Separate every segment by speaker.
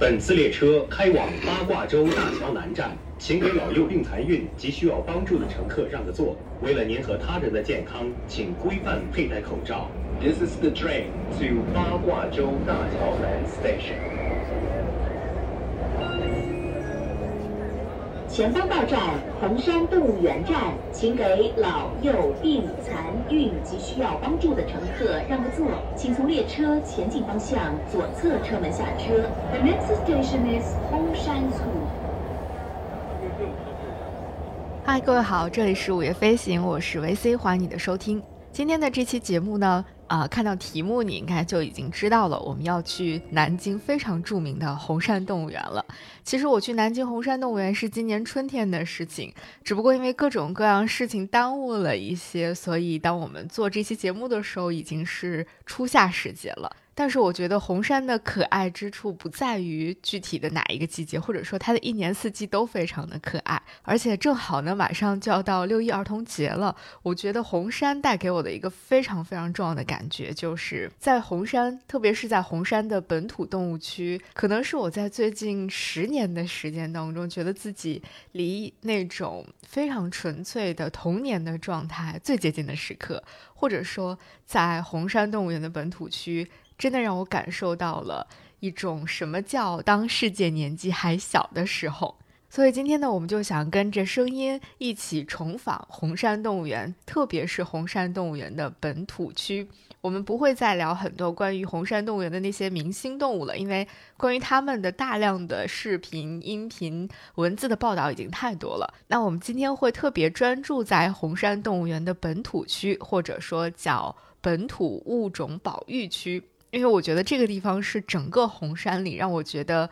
Speaker 1: 本次列车开往八卦洲大桥南站，请给老幼病残孕及需要帮助的乘客让个座。为了您和他人的健康，请规范佩戴口罩。This is the train to 八卦洲大桥南 station.
Speaker 2: 前方到站红山动物园站，请给老幼病残孕及需要帮助的乘客让个座。请从列车前进方向左侧车门下车。The next station is 红山村。
Speaker 3: 嗨，各位好，这里是午夜飞行，我是维 C，欢迎你的收听。今天的这期节目呢？啊，看到题目你应该就已经知道了，我们要去南京非常著名的红山动物园了。其实我去南京红山动物园是今年春天的事情，只不过因为各种各样事情耽误了一些，所以当我们做这期节目的时候，已经是初夏时节了。但是我觉得红山的可爱之处不在于具体的哪一个季节，或者说它的一年四季都非常的可爱，而且正好呢，马上就要到六一儿童节了。我觉得红山带给我的一个非常非常重要的感觉，就是在红山，特别是在红山的本土动物区，可能是我在最近十年的时间当中，觉得自己离那种非常纯粹的童年的状态最接近的时刻，或者说在红山动物园的本土区。真的让我感受到了一种什么叫当世界年纪还小的时候。所以今天呢，我们就想跟着声音一起重访红山动物园，特别是红山动物园的本土区。我们不会再聊很多关于红山动物园的那些明星动物了，因为关于他们的大量的视频、音频、文字的报道已经太多了。那我们今天会特别专注在红山动物园的本土区，或者说叫本土物种保育区。因为我觉得这个地方是整个红山里让我觉得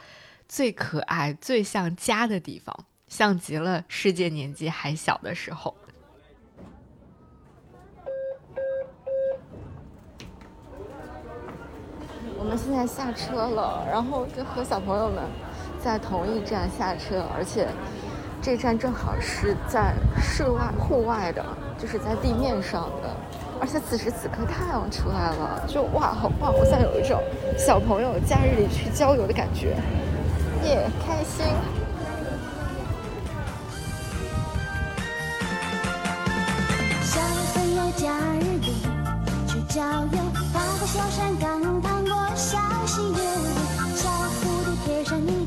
Speaker 3: 最可爱、最像家的地方，像极了世界年纪还小的时候。我们现在下车了，然后就和小朋友们在同一站下车，而且这站正好是在室外、户外的，就是在地面上的。而且此时此刻太阳出来了，就哇，好棒！好像有一种小朋友假日里去郊游的感觉，耶，开心！
Speaker 4: 小朋友假日里去郊游，爬过小山岗，趟过小溪流，小蝴蝶贴上你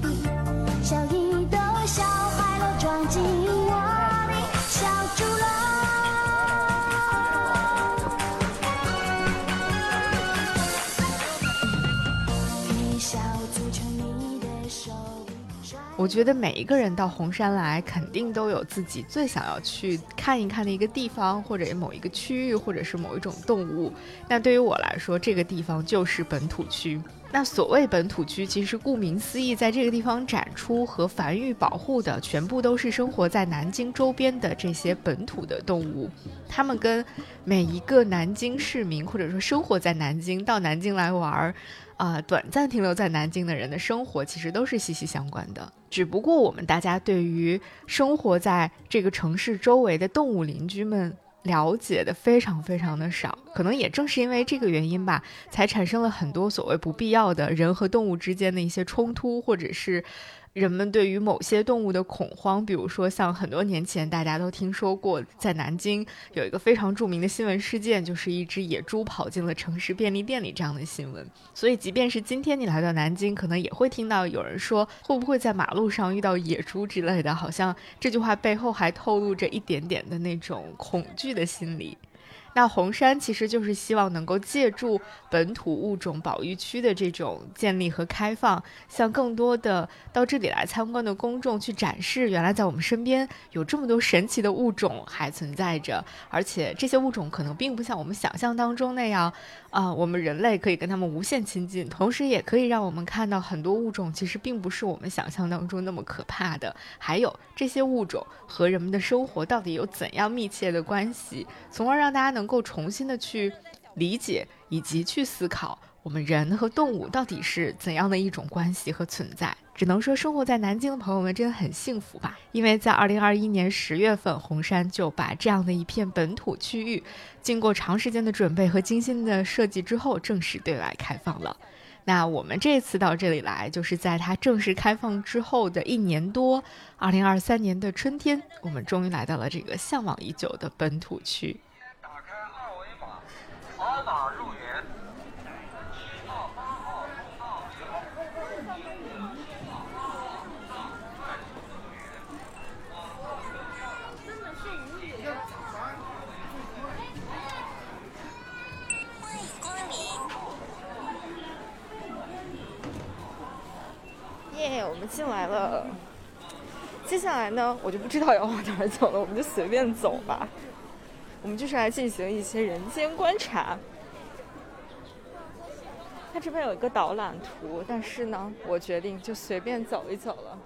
Speaker 4: 我
Speaker 3: 觉得每一个人到红山来，肯定都有自己最想要去看一看的一个地方，或者某一个区域，或者是某一种动物。那对于我来说，这个地方就是本土区。那所谓本土区，其实顾名思义，在这个地方展出和繁育保护的，全部都是生活在南京周边的这些本土的动物。他们跟每一个南京市民，或者说生活在南京、到南京来玩儿。啊，短暂停留在南京的人的生活其实都是息息相关的，只不过我们大家对于生活在这个城市周围的动物邻居们了解的非常非常的少，可能也正是因为这个原因吧，才产生了很多所谓不必要的人和动物之间的一些冲突，或者是。人们对于某些动物的恐慌，比如说像很多年前大家都听说过，在南京有一个非常著名的新闻事件，就是一只野猪跑进了城市便利店里这样的新闻。所以，即便是今天你来到南京，可能也会听到有人说会不会在马路上遇到野猪之类的，好像这句话背后还透露着一点点的那种恐惧的心理。那红山其实就是希望能够借助本土物种保育区的这种建立和开放，向更多的到这里来参观的公众去展示，原来在我们身边有这么多神奇的物种还存在着，而且这些物种可能并不像我们想象当中那样，啊，我们人类可以跟他们无限亲近，同时也可以让我们看到很多物种其实并不是我们想象当中那么可怕的，还有这些物种和人们的生活到底有怎样密切的关系，从而让大家能。够重新的去理解以及去思考，我们人和动物到底是怎样的一种关系和存在。只能说，生活在南京的朋友们真的很幸福吧？因为在二零二一年十月份，红山就把这样的一片本土区域，经过长时间的准备和精心的设计之后，正式对外开放了。那我们这次到这里来，就是在它正式开放之后的一年多，二零二三年的春天，我们终于来到了这个向往已久的本土区。
Speaker 5: 打开二维码，扫码入园。
Speaker 6: 耶，我们进来了。接下来呢，我就不知道要往哪儿走了，我们就随便走吧。我们就是来进行一些人间观察。它这边有一个导览图，但是呢，我决定就随便走一走了。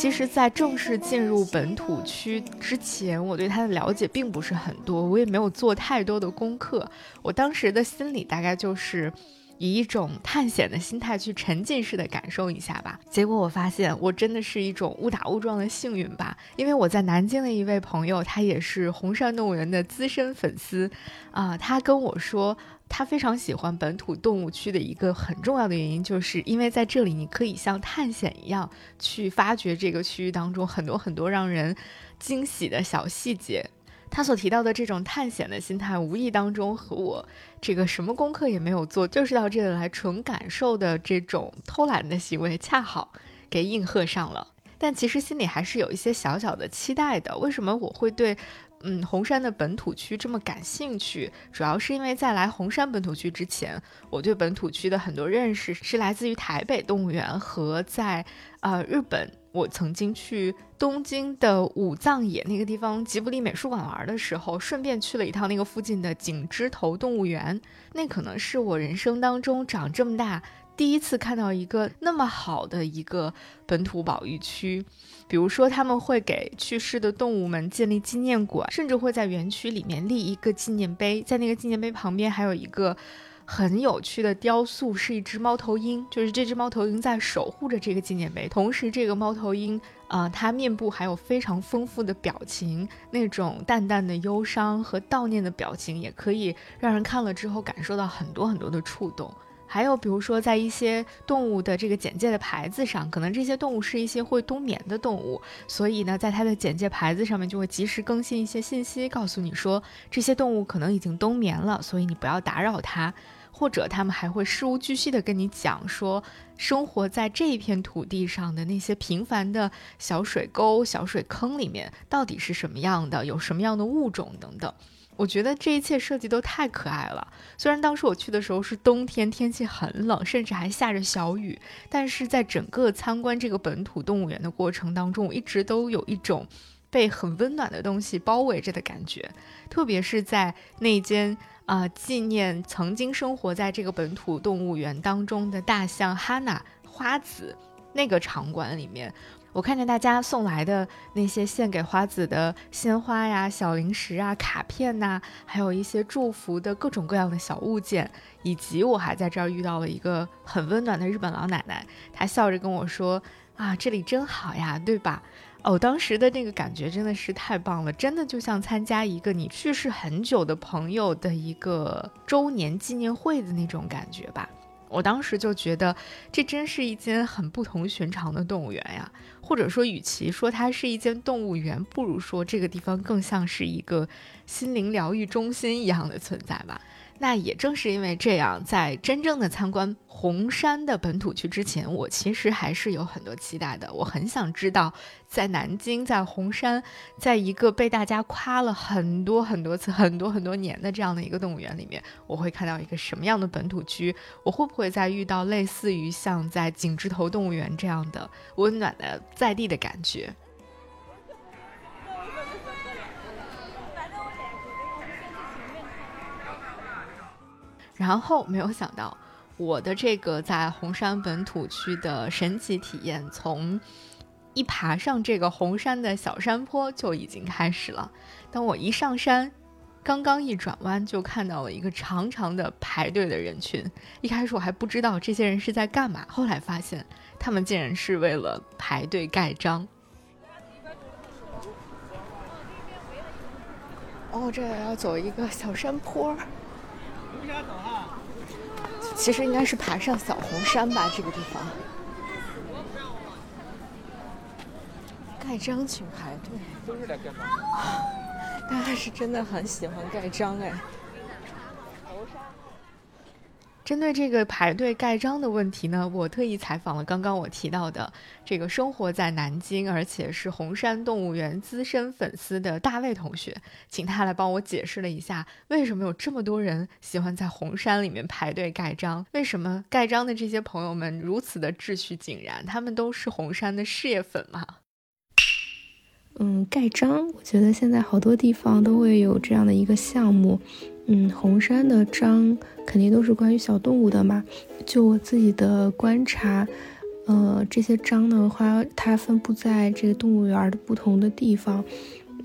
Speaker 3: 其实，在正式进入本土区之前，我对它的了解并不是很多，我也没有做太多的功课。我当时的心里大概就是以一种探险的心态去沉浸式的感受一下吧。结果我发现，我真的是一种误打误撞的幸运吧，因为我在南京的一位朋友，他也是红山动物园的资深粉丝，啊，他跟我说。他非常喜欢本土动物区的一个很重要的原因，就是因为在这里你可以像探险一样去发掘这个区域当中很多很多让人惊喜的小细节。他所提到的这种探险的心态，无意当中和我这个什么功课也没有做，就是到这里来纯感受的这种偷懒的行为，恰好给应和上了。但其实心里还是有一些小小的期待的。为什么我会对？嗯，红山的本土区这么感兴趣，主要是因为在来红山本土区之前，我对本土区的很多认识是来自于台北动物园和在呃日本，我曾经去东京的武藏野那个地方吉卜力美术馆玩的时候，顺便去了一趟那个附近的景之头动物园，那可能是我人生当中长这么大。第一次看到一个那么好的一个本土保育区，比如说他们会给去世的动物们建立纪念馆，甚至会在园区里面立一个纪念碑，在那个纪念碑旁边还有一个很有趣的雕塑，是一只猫头鹰，就是这只猫头鹰在守护着这个纪念碑，同时这个猫头鹰啊，它面部还有非常丰富的表情，那种淡淡的忧伤和悼念的表情，也可以让人看了之后感受到很多很多的触动。还有，比如说，在一些动物的这个简介的牌子上，可能这些动物是一些会冬眠的动物，所以呢，在它的简介牌子上面就会及时更新一些信息，告诉你说这些动物可能已经冬眠了，所以你不要打扰它。或者他们还会事无巨细的跟你讲说，生活在这一片土地上的那些平凡的小水沟、小水坑里面到底是什么样的，有什么样的物种等等。我觉得这一切设计都太可爱了。虽然当时我去的时候是冬天，天气很冷，甚至还下着小雨，但是在整个参观这个本土动物园的过程当中，我一直都有一种被很温暖的东西包围着的感觉。特别是在那间啊纪念曾经生活在这个本土动物园当中的大象哈娜花子那个场馆里面。我看见大家送来的那些献给花子的鲜花呀、小零食啊、卡片呐，还有一些祝福的各种各样的小物件，以及我还在这儿遇到了一个很温暖的日本老奶奶，她笑着跟我说：“啊，这里真好呀，对吧？”哦，当时的那个感觉真的是太棒了，真的就像参加一个你去世很久的朋友的一个周年纪念会的那种感觉吧。我当时就觉得，这真是一间很不同寻常的动物园呀。或者说，与其说它是一间动物园，不如说这个地方更像是一个心灵疗愈中心一样的存在吧。那也正是因为这样，在真正的参观红山的本土区之前，我其实还是有很多期待的。我很想知道，在南京，在红山，在一个被大家夸了很多很多次、很多很多年的这样的一个动物园里面，我会看到一个什么样的本土区？我会不会再遇到类似于像在景之头动物园这样的温暖的在地的感觉？然后没有想到，我的这个在红山本土区的神奇体验，从一爬上这个红山的小山坡就已经开始了。当我一上山，刚刚一转弯，就看到了一个长长的排队的人群。一开始我还不知道这些人是在干嘛，后来发现他们竟然是为了排队盖章。
Speaker 6: 哦，哦，这要走一个小山坡。其实应该是爬上小红山吧，这个地方。盖章请排队，都是来盖章。大家是真的很喜欢盖章哎。
Speaker 3: 针对这个排队盖章的问题呢，我特意采访了刚刚我提到的这个生活在南京，而且是红山动物园资深粉丝的大卫同学，请他来帮我解释了一下，为什么有这么多人喜欢在红山里面排队盖章？为什么盖章的这些朋友们如此的秩序井然？他们都是红山的事业粉吗？
Speaker 7: 嗯，盖章，我觉得现在好多地方都会有这样的一个项目。嗯，红山的章肯定都是关于小动物的嘛。就我自己的观察，呃，这些章的话，它分布在这个动物园的不同的地方。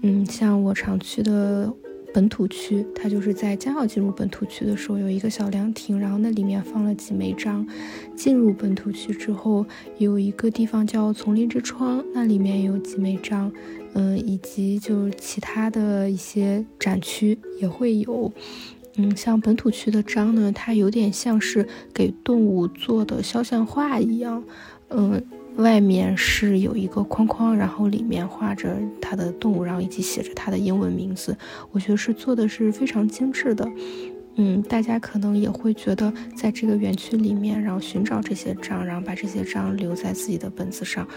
Speaker 7: 嗯，像我常去的本土区，它就是在将要进入本土区的时候有一个小凉亭，然后那里面放了几枚章。进入本土区之后，有一个地方叫丛林之窗，那里面有几枚章。嗯，以及就其他的一些展区也会有，嗯，像本土区的章呢，它有点像是给动物做的肖像画一样，嗯，外面是有一个框框，然后里面画着它的动物，然后以及写着它的英文名字，我觉得是做的是非常精致的。嗯，大家可能也会觉得，在这个园区里面，然后寻找这些章，然后把这些章留在自己的本子上，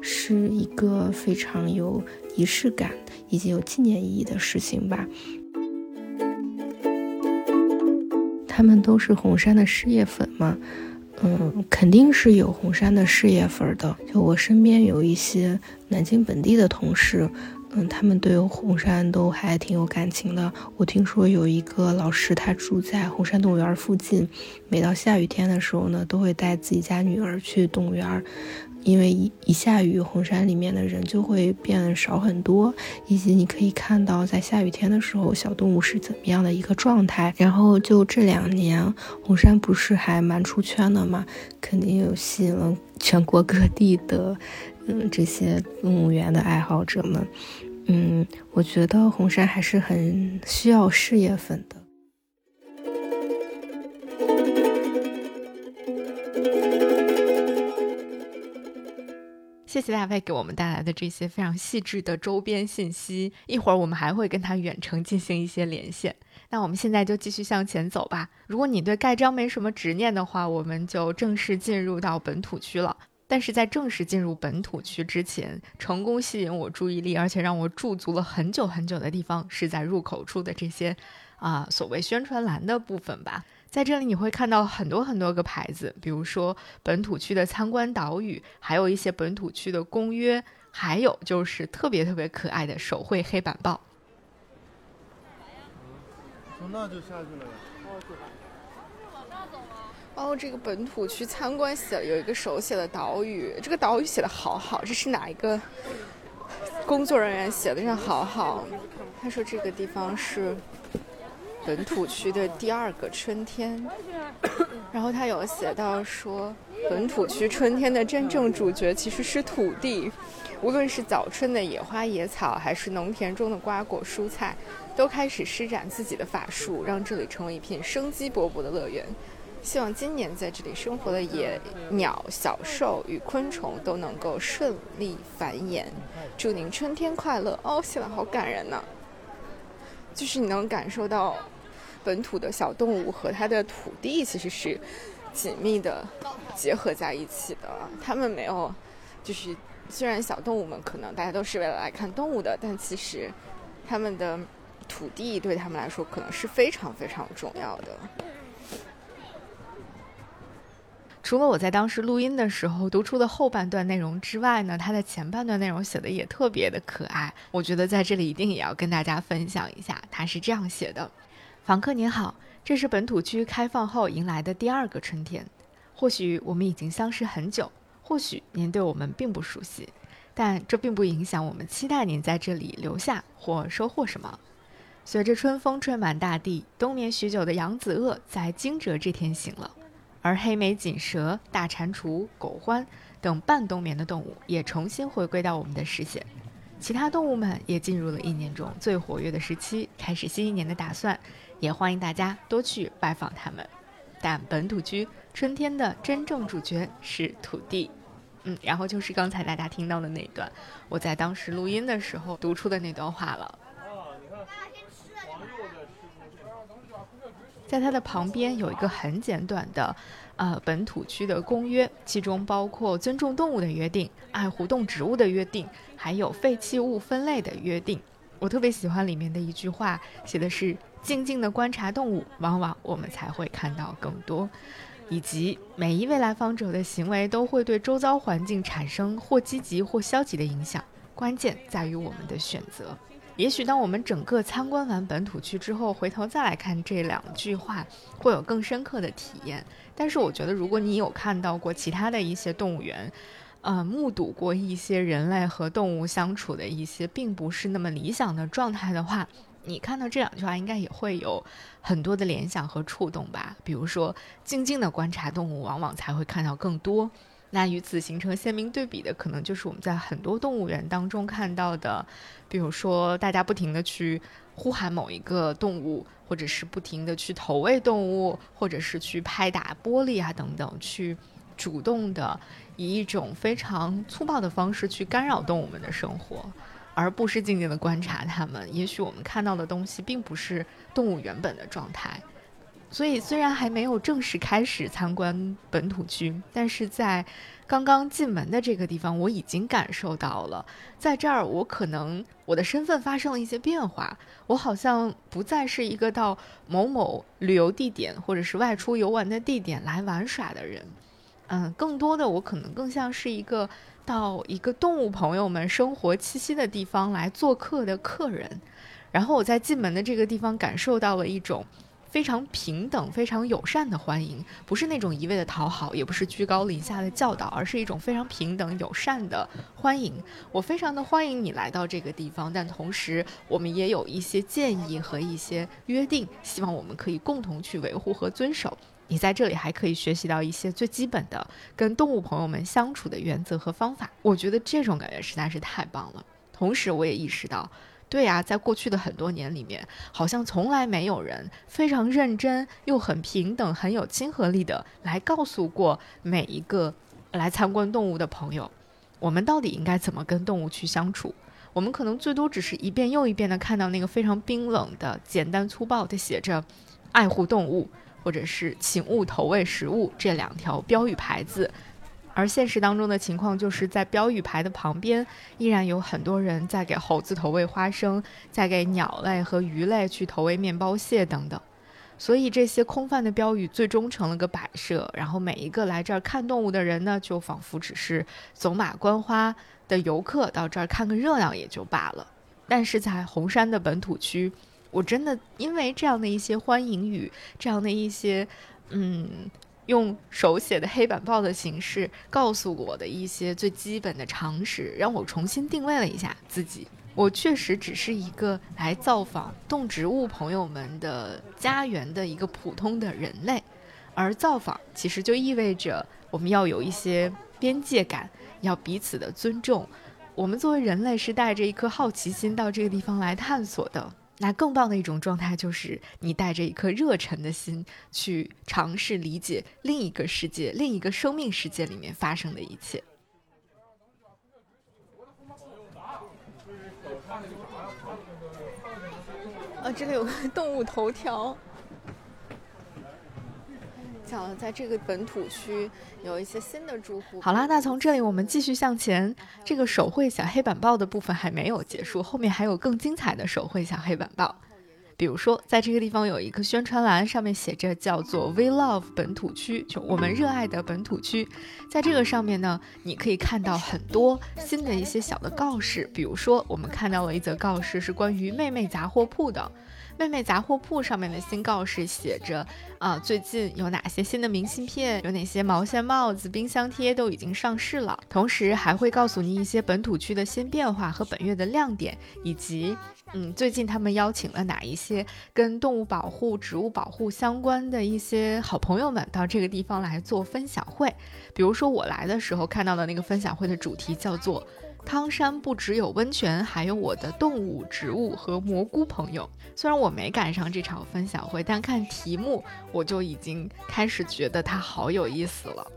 Speaker 7: 是一个非常有仪式感以及有纪念意义的事情吧。他们都是红山的事业粉嘛，嗯，肯定是有红山的事业粉的。就我身边有一些南京本地的同事。嗯，他们对红山都还挺有感情的。我听说有一个老师，他住在红山动物园附近，每到下雨天的时候呢，都会带自己家女儿去动物园，因为一一下雨，红山里面的人就会变少很多，以及你可以看到在下雨天的时候，小动物是怎么样的一个状态。然后就这两年，红山不是还蛮出圈的嘛，肯定有吸引了全国各地的。嗯，这些动物园的爱好者们，嗯，我觉得红山还是很需要事业粉的。
Speaker 3: 谢谢大卫给我们带来的这些非常细致的周边信息。一会儿我们还会跟他远程进行一些连线。那我们现在就继续向前走吧。如果你对盖章没什么执念的话，我们就正式进入到本土区了。但是在正式进入本土区之前，成功吸引我注意力，而且让我驻足了很久很久的地方，是在入口处的这些啊所谓宣传栏的部分吧。在这里你会看到很多很多个牌子，比如说本土区的参观导语，还有一些本土区的公约，还有就是特别特别可爱的手绘黑板报。
Speaker 8: 从那就下去了。
Speaker 6: 哦，这个本土区参观写有一个手写的岛屿，这个岛屿写的好好，这是哪一个工作人员写的？真好好。他说这个地方是本土区的第二个春天，然后他有写到说，本土区春天的真正主角其实是土地，无论是早春的野花野草，还是农田中的瓜果蔬菜，都开始施展自己的法术，让这里成为一片生机勃勃的乐园。希望今年在这里生活的野鸟、小兽与昆虫都能够顺利繁衍。祝您春天快乐！哦，写的好感人呢。就是你能感受到本土的小动物和它的土地其实是紧密的结合在一起的。他们没有，就是虽然小动物们可能大家都是为了来看动物的，但其实他们的土地对他们来说可能是非常非常重要的。
Speaker 3: 除了我在当时录音的时候读出的后半段内容之外呢，它的前半段内容写的也特别的可爱。我觉得在这里一定也要跟大家分享一下，它是这样写的：房客您好，这是本土区开放后迎来的第二个春天。或许我们已经相识很久，或许您对我们并不熟悉，但这并不影响我们期待您在这里留下或收获什么。随着春风吹满大地，冬眠许久的扬子鳄在惊蛰这天醒了。而黑眉锦蛇、大蟾蜍、狗獾等半冬眠的动物也重新回归到我们的视线。其他动物们也进入了一年中最活跃的时期，开始新一年的打算。也欢迎大家多去拜访他们。但本土区春天的真正主角是土地。嗯，然后就是刚才大家听到的那一段，我在当时录音的时候读出的那段话了。在它的旁边有一个很简短的，呃，本土区的公约，其中包括尊重动物的约定、爱护动植物的约定，还有废弃物分类的约定。我特别喜欢里面的一句话，写的是：“静静的观察动物，往往我们才会看到更多。”以及每一位来访者的行为都会对周遭环境产生或积极或消极的影响，关键在于我们的选择。也许当我们整个参观完本土区之后，回头再来看这两句话，会有更深刻的体验。但是我觉得，如果你有看到过其他的一些动物园，呃，目睹过一些人类和动物相处的一些并不是那么理想的状态的话，你看到这两句话，应该也会有很多的联想和触动吧。比如说，静静的观察动物，往往才会看到更多。那与此形成鲜明对比的，可能就是我们在很多动物园当中看到的，比如说大家不停的去呼喊某一个动物，或者是不停的去投喂动物，或者是去拍打玻璃啊等等，去主动的以一种非常粗暴的方式去干扰动物们的生活，而不是静静的观察它们。也许我们看到的东西并不是动物原本的状态。所以，虽然还没有正式开始参观本土区，但是在刚刚进门的这个地方，我已经感受到了，在这儿我可能我的身份发生了一些变化，我好像不再是一个到某某旅游地点或者是外出游玩的地点来玩耍的人，嗯，更多的我可能更像是一个到一个动物朋友们生活栖息的地方来做客的客人，然后我在进门的这个地方感受到了一种。非常平等、非常友善的欢迎，不是那种一味的讨好，也不是居高临下的教导，而是一种非常平等、友善的欢迎。我非常的欢迎你来到这个地方，但同时我们也有一些建议和一些约定，希望我们可以共同去维护和遵守。你在这里还可以学习到一些最基本的跟动物朋友们相处的原则和方法。我觉得这种感觉实在是太棒了。同时，我也意识到。对呀，在过去的很多年里面，好像从来没有人非常认真又很平等、很有亲和力的来告诉过每一个来参观动物的朋友，我们到底应该怎么跟动物去相处。我们可能最多只是一遍又一遍的看到那个非常冰冷的、简单粗暴的写着“爱护动物”或者是“请勿投喂食物”这两条标语牌子。而现实当中的情况，就是在标语牌的旁边，依然有很多人在给猴子投喂花生，在给鸟类和鱼类去投喂面包屑等等。所以这些空泛的标语最终成了个摆设，然后每一个来这儿看动物的人呢，就仿佛只是走马观花的游客，到这儿看个热闹也就罢了。但是在红山的本土区，我真的因为这样的一些欢迎语，这样的一些，嗯。用手写的黑板报的形式告诉我的一些最基本的常识，让我重新定位了一下自己。我确实只是一个来造访动植物朋友们的家园的一个普通的人类，而造访其实就意味着我们要有一些边界感，要彼此的尊重。我们作为人类是带着一颗好奇心到这个地方来探索的。那更棒的一种状态，就是你带着一颗热忱的心去尝试理解另一个世界、另一个生命世界里面发生的一切。啊，这里有个动物头条。讲了，在这个本土区有一些新的住户。好啦，那从这里我们继续向前。这个手绘小黑板报的部分还没有结束，后面还有更精彩的手绘小黑板报。比如说，在这个地方有一个宣传栏，上面写着叫做 “We Love 本土区”，就我们热爱的本土区。在这个上面呢，你可以看到很多新的一些小的告示。比如说，我们看到了一则告示，是关于妹妹杂货铺的。妹妹杂货铺上面的新告示写着：啊，最近有哪些新的明信片，有哪些毛线帽子、冰箱贴都已经上市了。同时还会告诉你一些本土区的新变化和本月的亮点，以及嗯，最近他们邀请了哪一些跟动物保护、植物保护相关的一些好朋友们到这个地方来做分享会。比如说我来的时候看到的那个分享会的主题叫做。汤山不只有温泉，还有我的动物、植物和蘑菇朋友。虽然我没赶上这场分享会，但看题目我就已经开始觉得它好有意思了。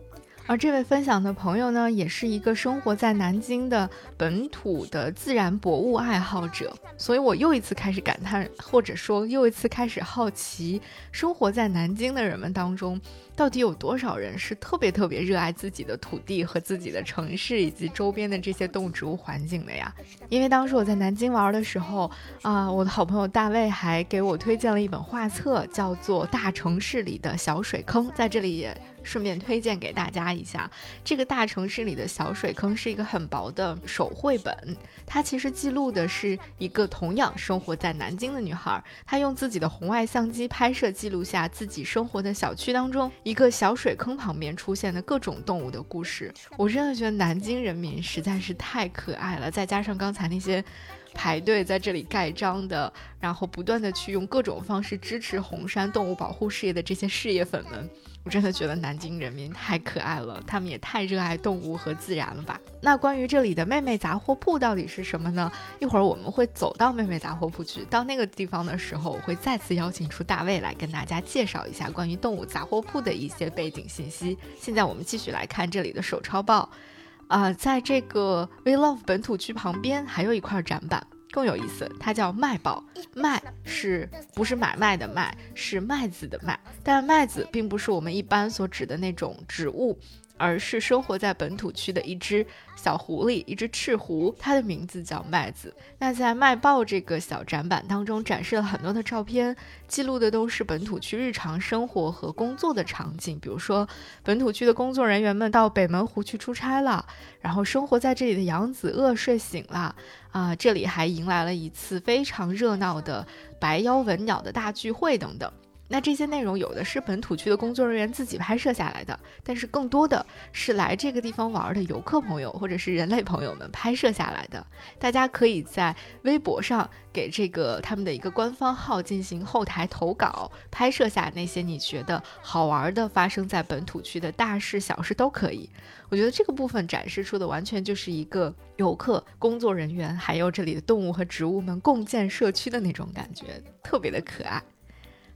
Speaker 3: 而这位分享的朋友呢，也是一个生活在南京的本土的自然博物爱好者，所以我又一次开始感叹，或者说又一次开始好奇，生活在南京的人们当中。到底有多少人是特别特别热爱自己的土地和自己的城市以及周边的这些动植物环境的呀？因为当时我在南京玩的时候啊，我的好朋友大卫还给我推荐了一本画册，叫做《大城市里的小水坑》，在这里也。顺便推荐给大家一下，这个大城市里的小水坑是一个很薄的手绘本，它其实记录的是一个同样生活在南京的女孩，她用自己的红外相机拍摄记录下自己生活的小区当中一个小水坑旁边出现的各种动物的故事。我真的觉得南京人民实在是太可爱了，再加上刚才那些排队在这里盖章的，然后不断的去用各种方式支持红山动物保护事业的这些事业粉们。我真的觉得南京人民太可爱了，他们也太热爱动物和自然了吧？那关于这里的妹妹杂货铺到底是什么呢？一会儿我们会走到妹妹杂货铺去，到那个地方的时候，我会再次邀请出大卫来跟大家介绍一下关于动物杂货铺的一些背景信息。现在我们继续来看这里的手抄报，啊，在这个 We Love 本土区旁边还有一块展板。更有意思，它叫麦宝，麦是不是买卖的麦，是麦子的麦，但麦子并不是我们一般所指的那种植物。而是生活在本土区的一只小狐狸，一只赤狐，它的名字叫麦子。那在麦报这个小展板当中，展示了很多的照片，记录的都是本土区日常生活和工作的场景。比如说，本土区的工作人员们到北门湖去出差了，然后生活在这里的杨子鳄睡醒了，啊，这里还迎来了一次非常热闹的白腰文鸟的大聚会等等。那这些内容有的是本土区的工作人员自己拍摄下来的，但是更多的是来这个地方玩的游客朋友或者是人类朋友们拍摄下来的。大家可以在微博上给这个他们的一个官方号进行后台投稿，拍摄下那些你觉得好玩的发生在本土区的大事小事都可以。我觉得这个部分展示出的完全就是一个游客、工作人员还有这里的动物和植物们共建社区的那种感觉，特别的可爱。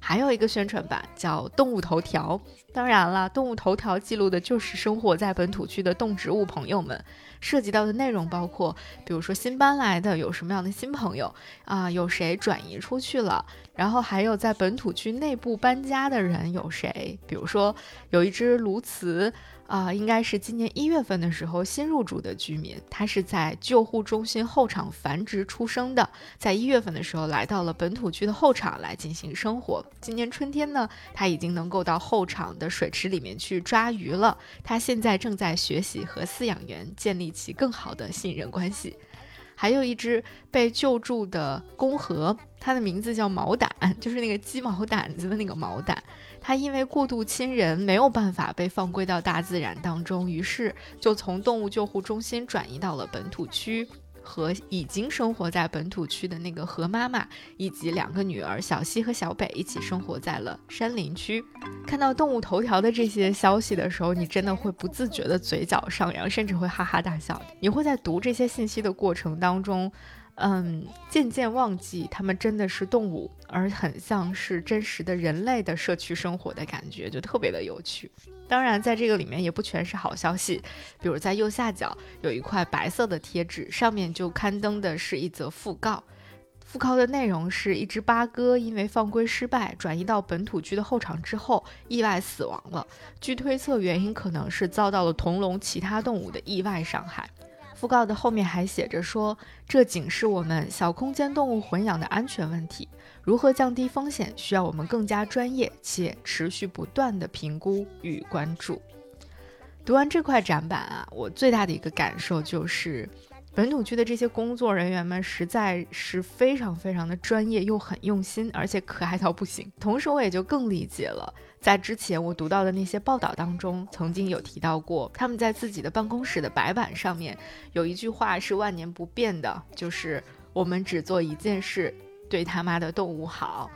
Speaker 3: 还有一个宣传版叫《动物头条》，当然了，《动物头条》记录的就是生活在本土区的动植物朋友们，涉及到的内容包括，比如说新搬来的有什么样的新朋友啊，有谁转移出去了，然后还有在本土区内部搬家的人有谁，比如说有一只鸬鹚。啊，应该是今年一月份的时候新入住的居民，他是在救护中心后场繁殖出生的，在一月份的时候来到了本土区的后场来进行生活。今年春天呢，他已经能够到后场的水池里面去抓鱼了。他现在正在学习和饲养员建立起更好的信任关系。还有一只被救助的公河，它的名字叫毛胆，就是那个鸡毛掸子的那个毛胆。它因为过度亲人，没有办法被放归到大自然当中，于是就从动物救护中心转移到了本土区，和已经生活在本土区的那个河妈妈以及两个女儿小西和小北一起生活在了山林区。看到动物头条的这些消息的时候，你真的会不自觉的嘴角上扬，甚至会哈哈大笑。你会在读这些信息的过程当中。嗯，渐渐忘记他们真的是动物，而很像是真实的人类的社区生活的感觉，就特别的有趣。当然，在这个里面也不全是好消息，比如在右下角有一块白色的贴纸，上面就刊登的是一则讣告。讣告的内容是一只八哥因为放归失败，转移到本土区的后场之后意外死亡了。据推测，原因可能是遭到了同笼其他动物的意外伤害。讣告的后面还写着说：“这仅是我们小空间动物混养的安全问题，如何降低风险，需要我们更加专业且持续不断的评估与关注。”读完这块展板啊，我最大的一个感受就是。本土区的这些工作人员们实在是非常非常的专业，又很用心，而且可爱到不行。同时，我也就更理解了，在之前我读到的那些报道当中，曾经有提到过，他们在自己的办公室的白板上面有一句话是万年不变的，就是“我们只做一件事，对他妈的动物好”。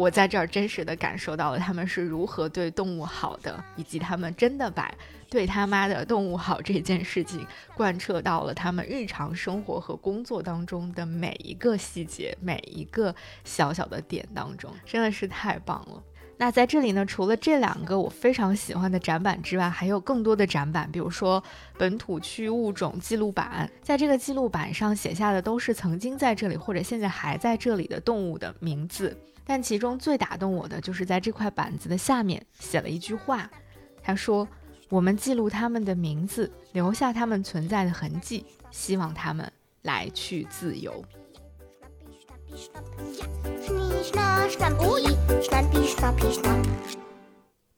Speaker 3: 我在这儿真实的感受到了他们是如何对动物好的，以及他们真的把对他妈的动物好这件事情贯彻到了他们日常生活和工作当中的每一个细节、每一个小小的点当中，真的是太棒了。那在这里呢，除了这两个我非常喜欢的展板之外，还有更多的展板，比如说本土区物种记录板，在这个记录板上写下的都是曾经在这里或者现在还在这里的动物的名字。但其中最打动我的就是在这块板子的下面写了一句话，他说：“我们记录他们的名字，留下他们存在的痕迹，希望他们来去自由。”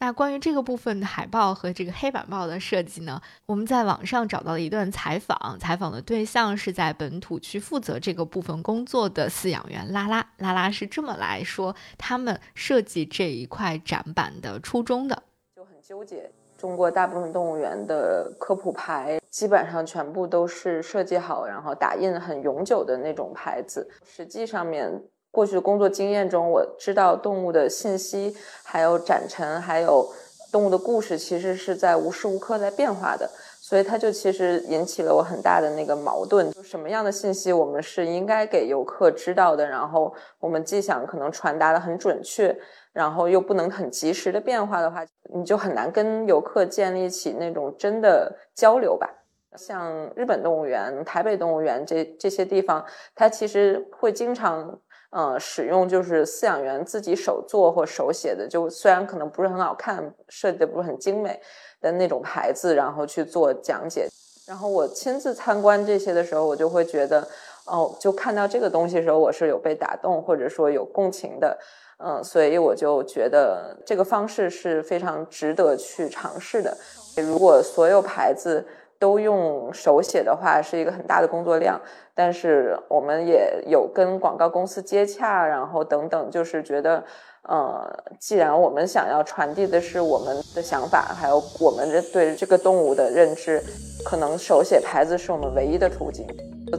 Speaker 3: 那关于这个部分的海报和这个黑板报的设计呢，我们在网上找到了一段采访，采访的对象是在本土区负责这个部分工作的饲养员拉拉。拉拉是这么来说他们设计这一块展板的初衷的，
Speaker 9: 就很纠结。中国大部分动物园的科普牌基本上全部都是设计好，然后打印很永久的那种牌子，实际上面。过去的工作经验中，我知道动物的信息，还有展陈，还有动物的故事，其实是在无时无刻在变化的。所以它就其实引起了我很大的那个矛盾：就什么样的信息我们是应该给游客知道的？然后我们既想可能传达的很准确，然后又不能很及时的变化的话，你就很难跟游客建立起那种真的交流吧。像日本动物园、台北动物园这这些地方，它其实会经常。呃，使用就是饲养员自己手做或手写的，就虽然可能不是很好看，设计的不是很精美的那种牌子，然后去做讲解。然后我亲自参观这些的时候，我就会觉得，哦，就看到这个东西的时候，我是有被打动，或者说有共情的。嗯，所以我就觉得这个方式是非常值得去尝试的。如果所有牌子。都用手写的话是一个很大的工作量，但是我们也有跟广告公司接洽，然后等等，就是觉得，呃，既然我们想要传递的是我们的想法，还有我们对这个动物的认知，可能手写牌子是我们唯一的途径。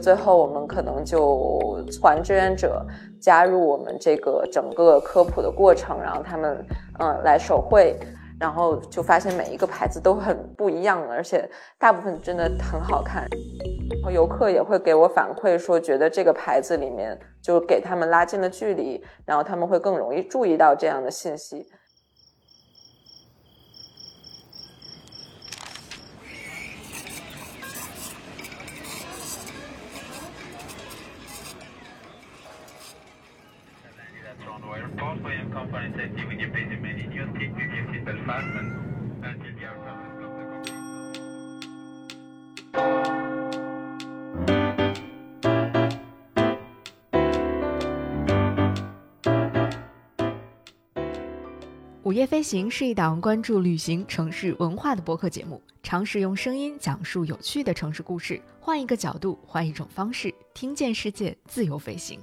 Speaker 9: 最后，我们可能就传志愿者加入我们这个整个科普的过程，然后他们嗯来手绘。然后就发现每一个牌子都很不一样，而且大部分真的很好看。然后游客也会给我反馈说，觉得这个牌子里面就给他们拉近了距离，然后他们会更容易注意到这样的信息。
Speaker 3: 午夜飞行是一档关注旅行、城市文化的播客节目，尝试用声音讲述有趣的城市故事，换一个角度，换一种方式，听见世界，自由飞行。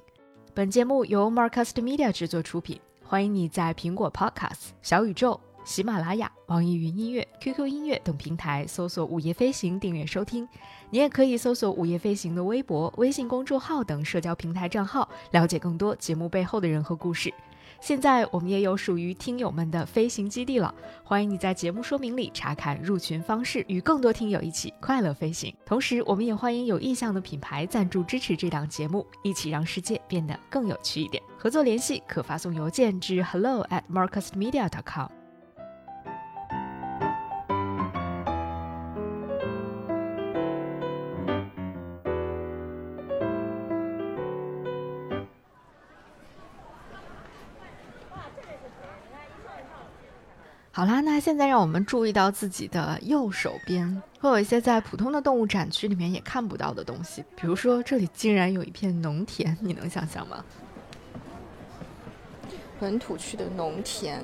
Speaker 3: 本节目由 Marcast Media 制作出品，欢迎你在苹果 Podcast、小宇宙、喜马拉雅、网易云音乐、QQ 音乐等平台搜索“午夜飞行”订阅收听。你也可以搜索“午夜飞行”的微博、微信公众号等社交平台账号，了解更多节目背后的人和故事。现在我们也有属于听友们的飞行基地了，欢迎你在节目说明里查看入群方式，与更多听友一起快乐飞行。同时，我们也欢迎有意向的品牌赞助支持这档节目，一起让世界变得更有趣一点。合作联系可发送邮件至 hello at marcusmedia.com。好啦，那现在让我们注意到自己的右手边，会有一些在普通的动物展区里面也看不到的东西。比如说，这里竟然有一片农田，你能想象吗？
Speaker 6: 本土区的农田，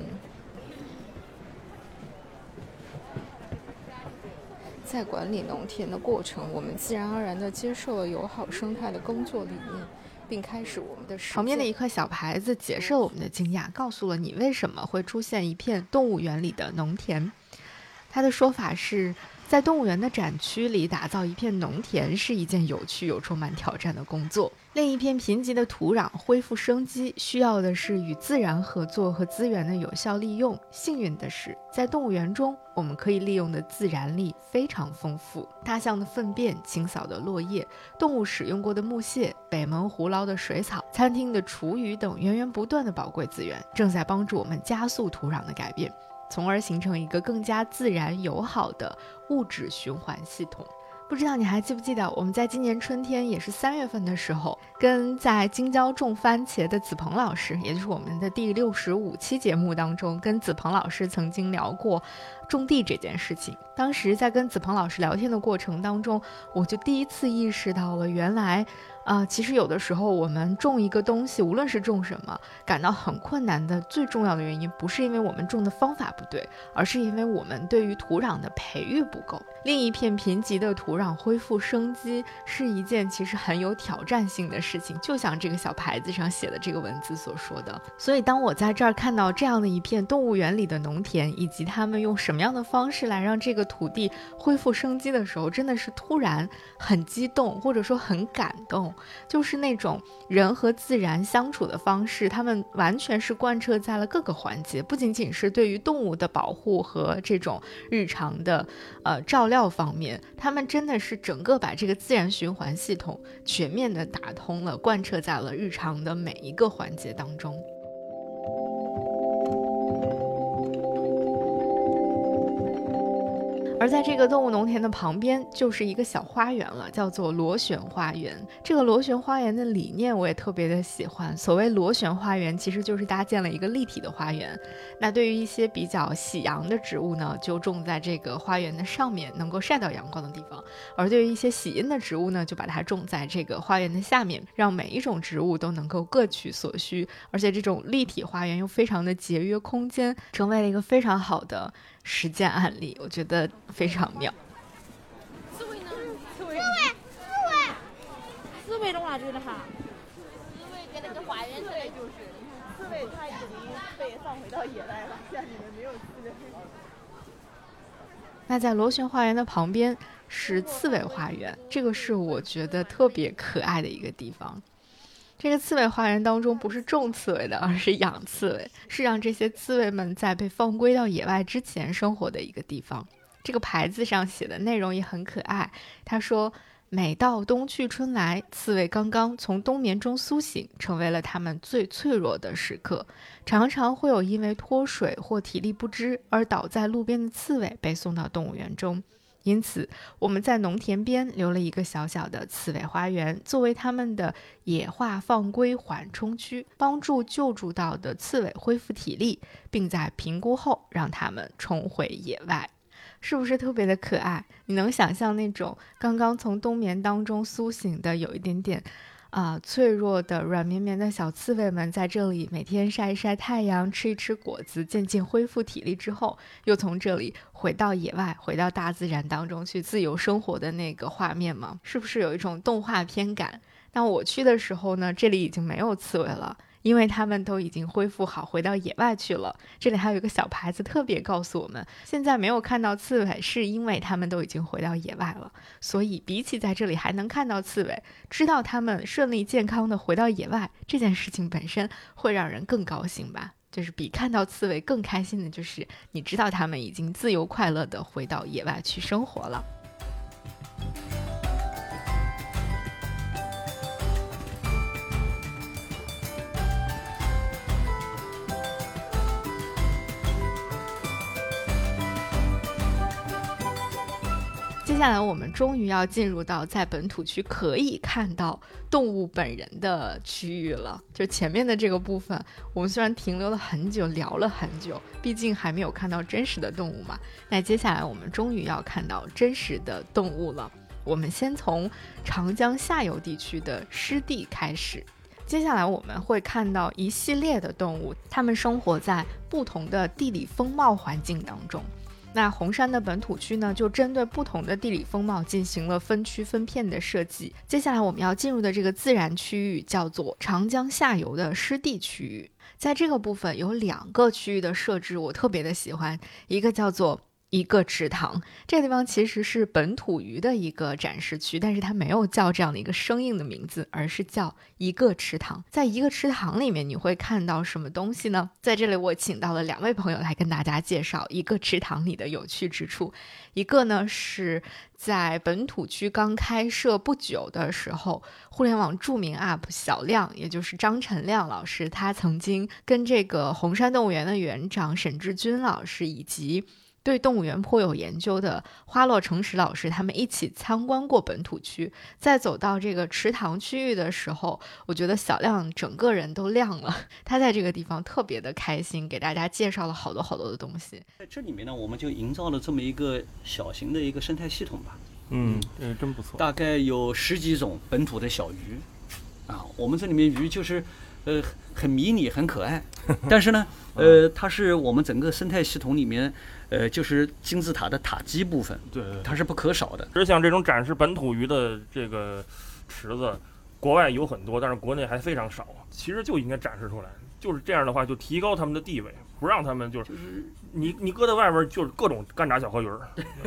Speaker 6: 在管理农田的过程，我们自然而然的接受了友好生态的工作理念。并开始我们的
Speaker 3: 旁边的一块小牌子解释了我们的惊讶，告诉了你为什么会出现一片动物园里的农田。他的说法是。在动物园的展区里打造一片农田是一件有趣又充满挑战的工作。另一片贫瘠的土壤恢复生机，需要的是与自然合作和资源的有效利用。幸运的是，在动物园中，我们可以利用的自然力非常丰富：大象的粪便、清扫的落叶、动物使用过的木屑、北门湖捞的水草、餐厅的厨余等源源不断的宝贵资源，正在帮助我们加速土壤的改变。从而形成一个更加自然友好的物质循环系统。不知道你还记不记得，我们在今年春天，也是三月份的时候，跟在京郊种番茄的子鹏老师，也就是我们的第六十五期节目当中，跟子鹏老师曾经聊过种地这件事情。当时在跟子鹏老师聊天的过程当中，我就第一次意识到了，原来。啊，其实有的时候我们种一个东西，无论是种什么，感到很困难的最重要的原因，不是因为我们种的方法不对，而是因为我们对于土壤的培育不够。另一片贫瘠的土壤恢复生机，是一件其实很有挑战性的事情，就像这个小牌子上写的这个文字所说的。所以，当我在这儿看到这样的一片动物园里的农田，以及他们用什么样的方式来让这个土地恢复生机的时候，真的是突然很激动，或者说很感动。就是那种人和自然相处的方式，他们完全是贯彻在了各个环节，不仅仅是对于动物的保护和这种日常的呃照料方面，他们真的是整个把这个自然循环系统全面的打通了，贯彻在了日常的每一个环节当中。而在这个动物农田的旁边，就是一个小花园了，叫做螺旋花园。这个螺旋花园的理念我也特别的喜欢。所谓螺旋花园，其实就是搭建了一个立体的花园。那对于一些比较喜阳的植物呢，就种在这个花园的上面，能够晒到阳光的地方；而对于一些喜阴的植物呢，就把它种在这个花园的下面，让每一种植物都能够各取所需。而且这种立体花园又非常的节约空间，成为了一个非常好的。实践案例，我觉得非常妙。
Speaker 10: 刺猬呢？刺猬，刺猬，刺猬的话觉得哈，刺猬跟那个花园刺猬就是，刺猬它已经被放回到野外了，现在里面没有刺猬。
Speaker 3: 那在螺旋花园的旁边是刺猬花园，这个是我觉得特别可爱的一个地方。这个刺猬花园当中不是种刺猬的，而是养刺猬，是让这些刺猬们在被放归到野外之前生活的一个地方。这个牌子上写的内容也很可爱。他说：“每到冬去春来，刺猬刚刚从冬眠中苏醒，成为了它们最脆弱的时刻。常常会有因为脱水或体力不支而倒在路边的刺猬被送到动物园中。”因此，我们在农田边留了一个小小的刺猬花园，作为他们的野化放归缓冲区，帮助救助到的刺猬恢复体力，并在评估后让它们重回野外。是不是特别的可爱？你能想象那种刚刚从冬眠当中苏醒的，有一点点。啊，脆弱的、软绵绵的小刺猬们在这里每天晒一晒太阳，吃一吃果子，渐渐恢复体力之后，又从这里回到野外，回到大自然当中去自由生活的那个画面吗？是不是有一种动画片感？那我去的时候呢，这里已经没有刺猬了。因为他们都已经恢复好，回到野外去了。这里还有一个小牌子，特别告诉我们，现在没有看到刺猬，是因为他们都已经回到野外了。所以，比起在这里还能看到刺猬，知道他们顺利健康的回到野外，这件事情本身会让人更高兴吧？就是比看到刺猬更开心的，就是你知道他们已经自由快乐的回到野外去生活了。接下来，我们终于要进入到在本土区可以看到动物本人的区域了。就前面的这个部分，我们虽然停留了很久，聊了很久，毕竟还没有看到真实的动物嘛。那接下来，我们终于要看到真实的动物了。我们先从长江下游地区的湿地开始，接下来我们会看到一系列的动物，它们生活在不同的地理风貌环境当中。那红山的本土区呢，就针对不同的地理风貌进行了分区分片的设计。接下来我们要进入的这个自然区域叫做长江下游的湿地区域，在这个部分有两个区域的设置，我特别的喜欢，一个叫做一个池塘，这个地方其实是本土鱼的一个展示区，但是它没有叫这样的一个生硬的名字，而是叫一个池塘。在一个池塘里面，你会看到什么东西呢？在这里，我请到了两位朋友来跟大家介绍一个池塘里的有趣之处。一个呢是在本土区刚开设不久的时候，互联网著名 UP 小亮，也就是张晨亮老师，他曾经跟这个红山动物园的园长沈志军老师以及。对动物园颇有研究的花落诚实老师，他们一起参观过本土区，在走到这个池塘区域的时候，我觉得小亮整个人都亮了。他在这个地方特别的开心，给大家介绍了好多好多的东西。
Speaker 11: 在这里面呢，我们就营造了这么一个小型的一个生态系统吧。
Speaker 12: 嗯，对，真不错。
Speaker 11: 大概有十几种本土的小鱼，啊，我们这里面鱼就是，呃，很迷你，很可爱。但是呢，呃，它是我们整个生态系统里面。呃，就是金字塔的塔基部分，
Speaker 12: 对，
Speaker 11: 它是不可少的。
Speaker 12: 其实像这种展示本土鱼的这个池子，国外有很多，但是国内还非常少。其实就应该展示出来，就是这样的话，就提高他们的地位，不让他们就是你你搁在外边就是各种干炸小河鱼儿。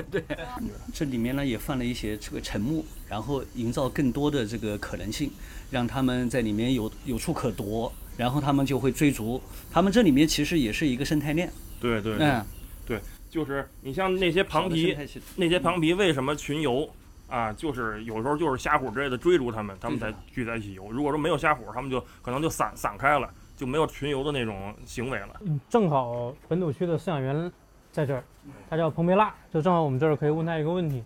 Speaker 11: 对，这里面呢也放了一些这个沉木，然后营造更多的这个可能性，让他们在里面有有处可躲，然后他们就会追逐。他们这里面其实也是一个生态链。
Speaker 12: 对对，嗯。对，就是你像那些庞皮，那些庞皮为什么群游啊？就是有时候就是虾虎之类的追逐他们，他们才聚在一起游。如果说没有虾虎，他们就可能就散散开了，就没有群游的那种行为了。
Speaker 13: 嗯，正好本土区的饲养员在这儿，他叫彭梅拉，就正好我们这儿可以问他一个问题：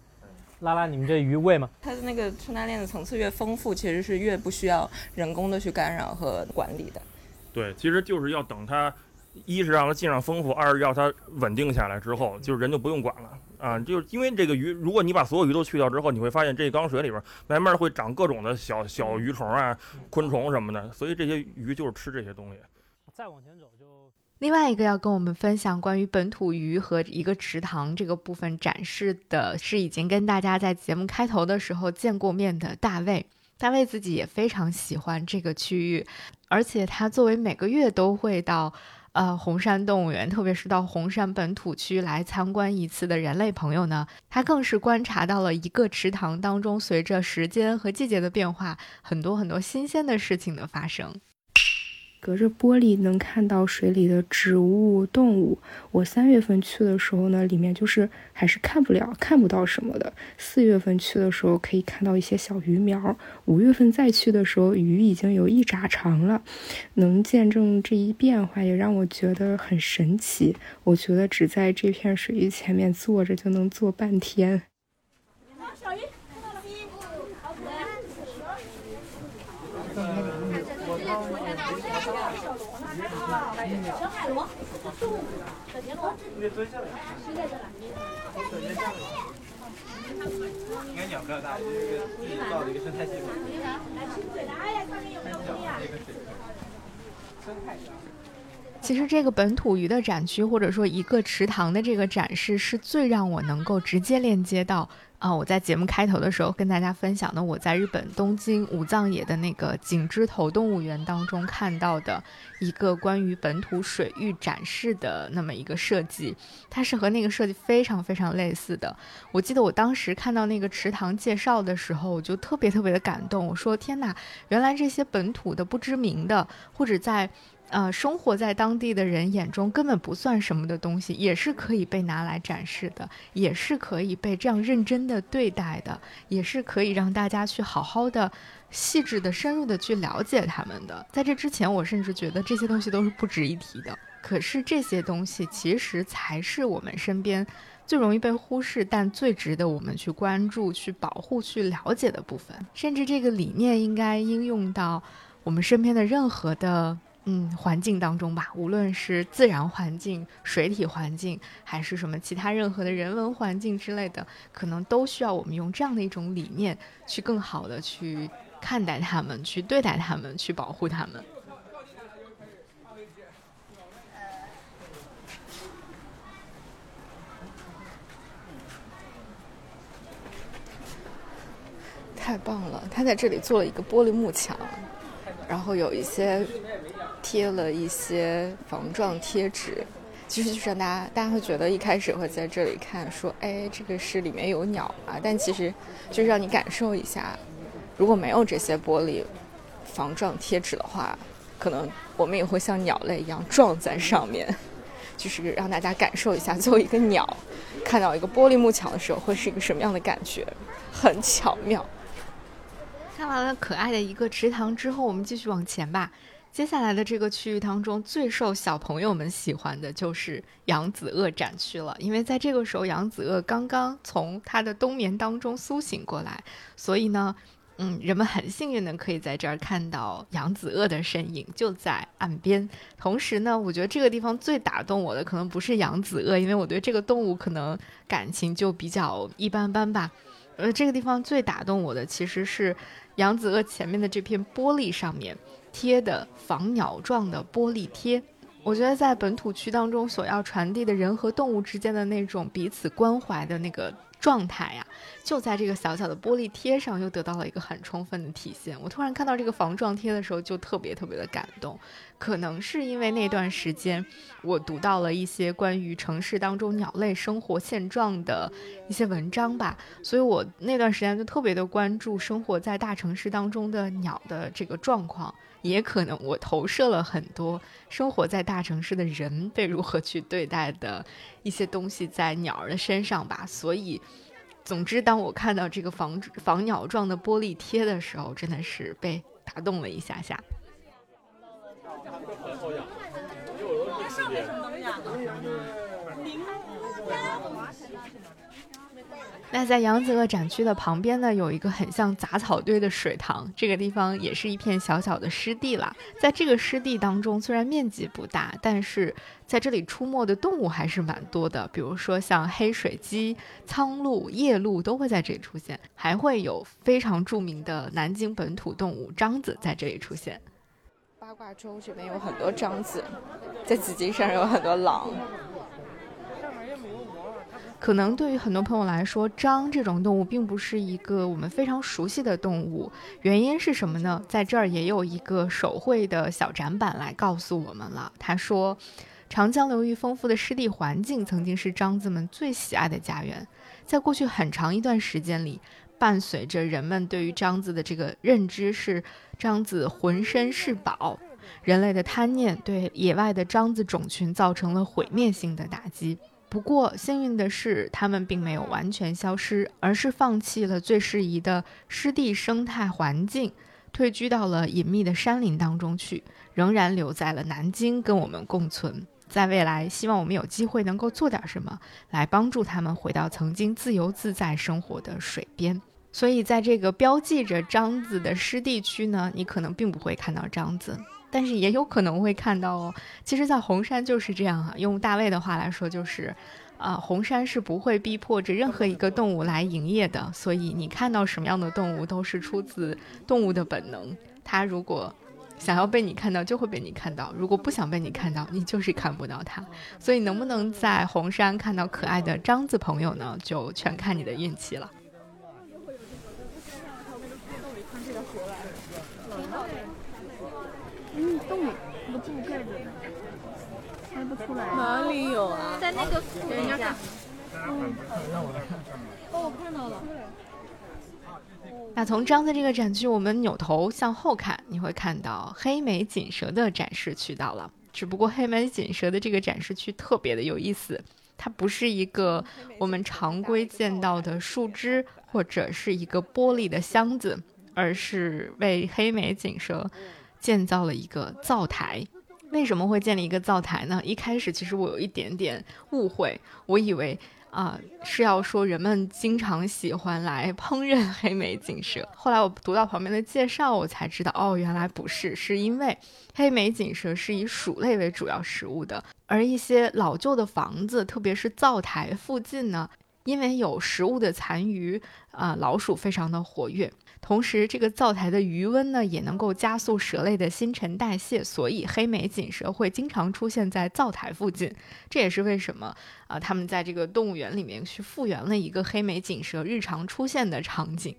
Speaker 13: 拉拉，你们这鱼喂吗？
Speaker 14: 它的那个生态链的层次越丰富，其实是越不需要人工的去干扰和管理的。
Speaker 12: 对，其实就是要等它。一是让它尽量丰富，二是要它稳定下来之后，就是人就不用管了啊。就是因为这个鱼，如果你把所有鱼都去掉之后，你会发现这缸水里边慢慢会长各种的小小鱼虫啊、昆虫什么的，所以这些鱼就是吃这些东西。
Speaker 13: 再往前走就
Speaker 3: 另外一个要跟我们分享关于本土鱼和一个池塘这个部分展示的是已经跟大家在节目开头的时候见过面的大卫。大卫自己也非常喜欢这个区域，而且他作为每个月都会到。呃，红山动物园，特别是到红山本土区来参观一次的人类朋友呢，他更是观察到了一个池塘当中，随着时间和季节的变化，很多很多新鲜的事情的发生。
Speaker 7: 隔着玻璃能看到水里的植物、动物。我三月份去的时候呢，里面就是还是看不了、看不到什么的。四月份去的时候可以看到一些小鱼苗。五月份再去的时候，鱼已经有一拃长了。能见证这一变化，也让我觉得很神奇。我觉得只在这片水域前面坐着就能坐半天。小鱼。小海螺，小蹲下来蹲下来。应该养不了大，就是造的一个生态系统。其实这个本土鱼的展区，或者说一个池塘的这个展示，是最让我能够直接链接到。啊，我在节目开头的时候跟大家分享的，我在日本东京武藏野的那个景之头动物园当中看到的一个关于本土水域展示的那么一个设计，它是和那个设计非常非常类似的。我记得我当时看到那个池塘介绍的时候，我就特别特别的感动，我说天哪，原来这些本土的不知名的或者在。呃，生活在当地的人眼中根本不算什么的东西，也是可以被拿来展示的，也是可以被这样认真的对待的，也是可以让大家去好好的、细致的、深入的去了解他们的。在这之前，我甚至觉得这些东西都是不值一提的。可是这些东西其实才是我们身边最容易被忽视，但最值得我们去关注、去保护、去了解的部分。甚至这个理念应该应用到我们身边的任何的。嗯，环境当中吧，无论是自然环境、水体环境，还是什么其他任何的人文环境之类的，可能都需要我们用这样的一种理念，去更好的去看待他们，去对待他们，去保护他们。
Speaker 6: 太棒了！他在这里做了一个玻璃幕墙，然后有一些。贴了一些防撞贴纸，其实就是让大家，大家会觉得一开始会在这里看，说，哎，这个是里面有鸟啊，但其实就是让你感受一下，如果没有这些玻璃防撞贴纸的话，可能我们也会像鸟类一样撞在上面，就是让大家感受一下，作为一个鸟，看到一个玻璃幕墙的时候会是一个什么样的感觉，很巧妙。
Speaker 3: 看完了可爱的一个池塘之后，我们继续往前吧。接下来的这个区域当中，最受小朋友们喜欢的就是扬子鳄展区了。因为在这个时候，扬子鳄刚刚从它的冬眠当中苏醒过来，所以呢，嗯，人们很幸运的可以在这儿看到扬子鳄的身影，就在岸边。同时呢，我觉得这个地方最打动我的可能不是扬子鳄，因为我对这个动物可能感情就比较一般般吧。呃，这个地方最打动我的其实是扬子鳄前面的这片玻璃上面。贴的防鸟状的玻璃贴，我觉得在本土区当中所要传递的人和动物之间的那种彼此关怀的那个状态呀，就在这个小小的玻璃贴上又得到了一个很充分的体现。我突然看到这个防撞贴的时候，就特别特别的感动。可能是因为那段时间我读到了一些关于城市当中鸟类生活现状的一些文章吧，所以我那段时间就特别的关注生活在大城市当中的鸟的这个状况。也可能我投射了很多生活在大城市的人被如何去对待的一些东西在鸟儿的身上吧。所以，总之，当我看到这个防防鸟状的玻璃贴的时候，真的是被打动了一下下。那在扬子鳄展区的旁边呢，有一个很像杂草堆的水塘，这个地方也是一片小小的湿地啦。在这个湿地当中，虽然面积不大，但是在这里出没的动物还是蛮多的，比如说像黑水鸡、苍鹭、夜鹭都会在这里出现，还会有非常著名的南京本土动物獐子在这里出现。
Speaker 6: 八卦洲这边有很多獐子，在紫金山有很多狼。
Speaker 3: 可能对于很多朋友来说，章这种动物并不是一个我们非常熟悉的动物。原因是什么呢？在这儿也有一个手绘的小展板来告诉我们了。他说，长江流域丰富的湿地环境曾经是章子们最喜爱的家园。在过去很长一段时间里，伴随着人们对于章子的这个认知是章子浑身是宝，人类的贪念对野外的章子种群造成了毁灭性的打击。不过幸运的是，它们并没有完全消失，而是放弃了最适宜的湿地生态环境，退居到了隐秘的山林当中去，仍然留在了南京跟我们共存。在未来，希望我们有机会能够做点什么，来帮助他们回到曾经自由自在生活的水边。所以，在这个标记着章子的湿地区呢，你可能并不会看到章子。但是也有可能会看到哦。其实，在红山就是这样啊。用大卫的话来说，就是，啊，红山是不会逼迫着任何一个动物来营业的。所以，你看到什么样的动物，都是出自动物的本能。它如果想要被你看到，就会被你看到；如果不想被你看到，你就是看不到它。所以，能不能在红山看到可爱的章子朋友呢？就全看你的运气了。
Speaker 10: 哪里有啊？在那个人家看。哦，我看到了。
Speaker 3: 那从张的这个展区，我们扭头向后看，你会看到黑眉锦蛇的展示区到了。只不过黑眉锦蛇的这个展示区特别的有意思，它不是一个我们常规见到的树枝或者是一个玻璃的箱子，而是为黑眉锦蛇建造了一个灶台。为什么会建立一个灶台呢？一开始其实我有一点点误会，我以为啊是要说人们经常喜欢来烹饪黑眉锦蛇。后来我读到旁边的介绍，我才知道哦，原来不是，是因为黑眉锦蛇是以鼠类为主要食物的，而一些老旧的房子，特别是灶台附近呢，因为有食物的残余，啊，老鼠非常的活跃。同时，这个灶台的余温呢，也能够加速蛇类的新陈代谢，所以黑眉锦蛇会经常出现在灶台附近。这也是为什么啊，他们在这个动物园里面去复原了一个黑眉锦蛇日常出现的场景。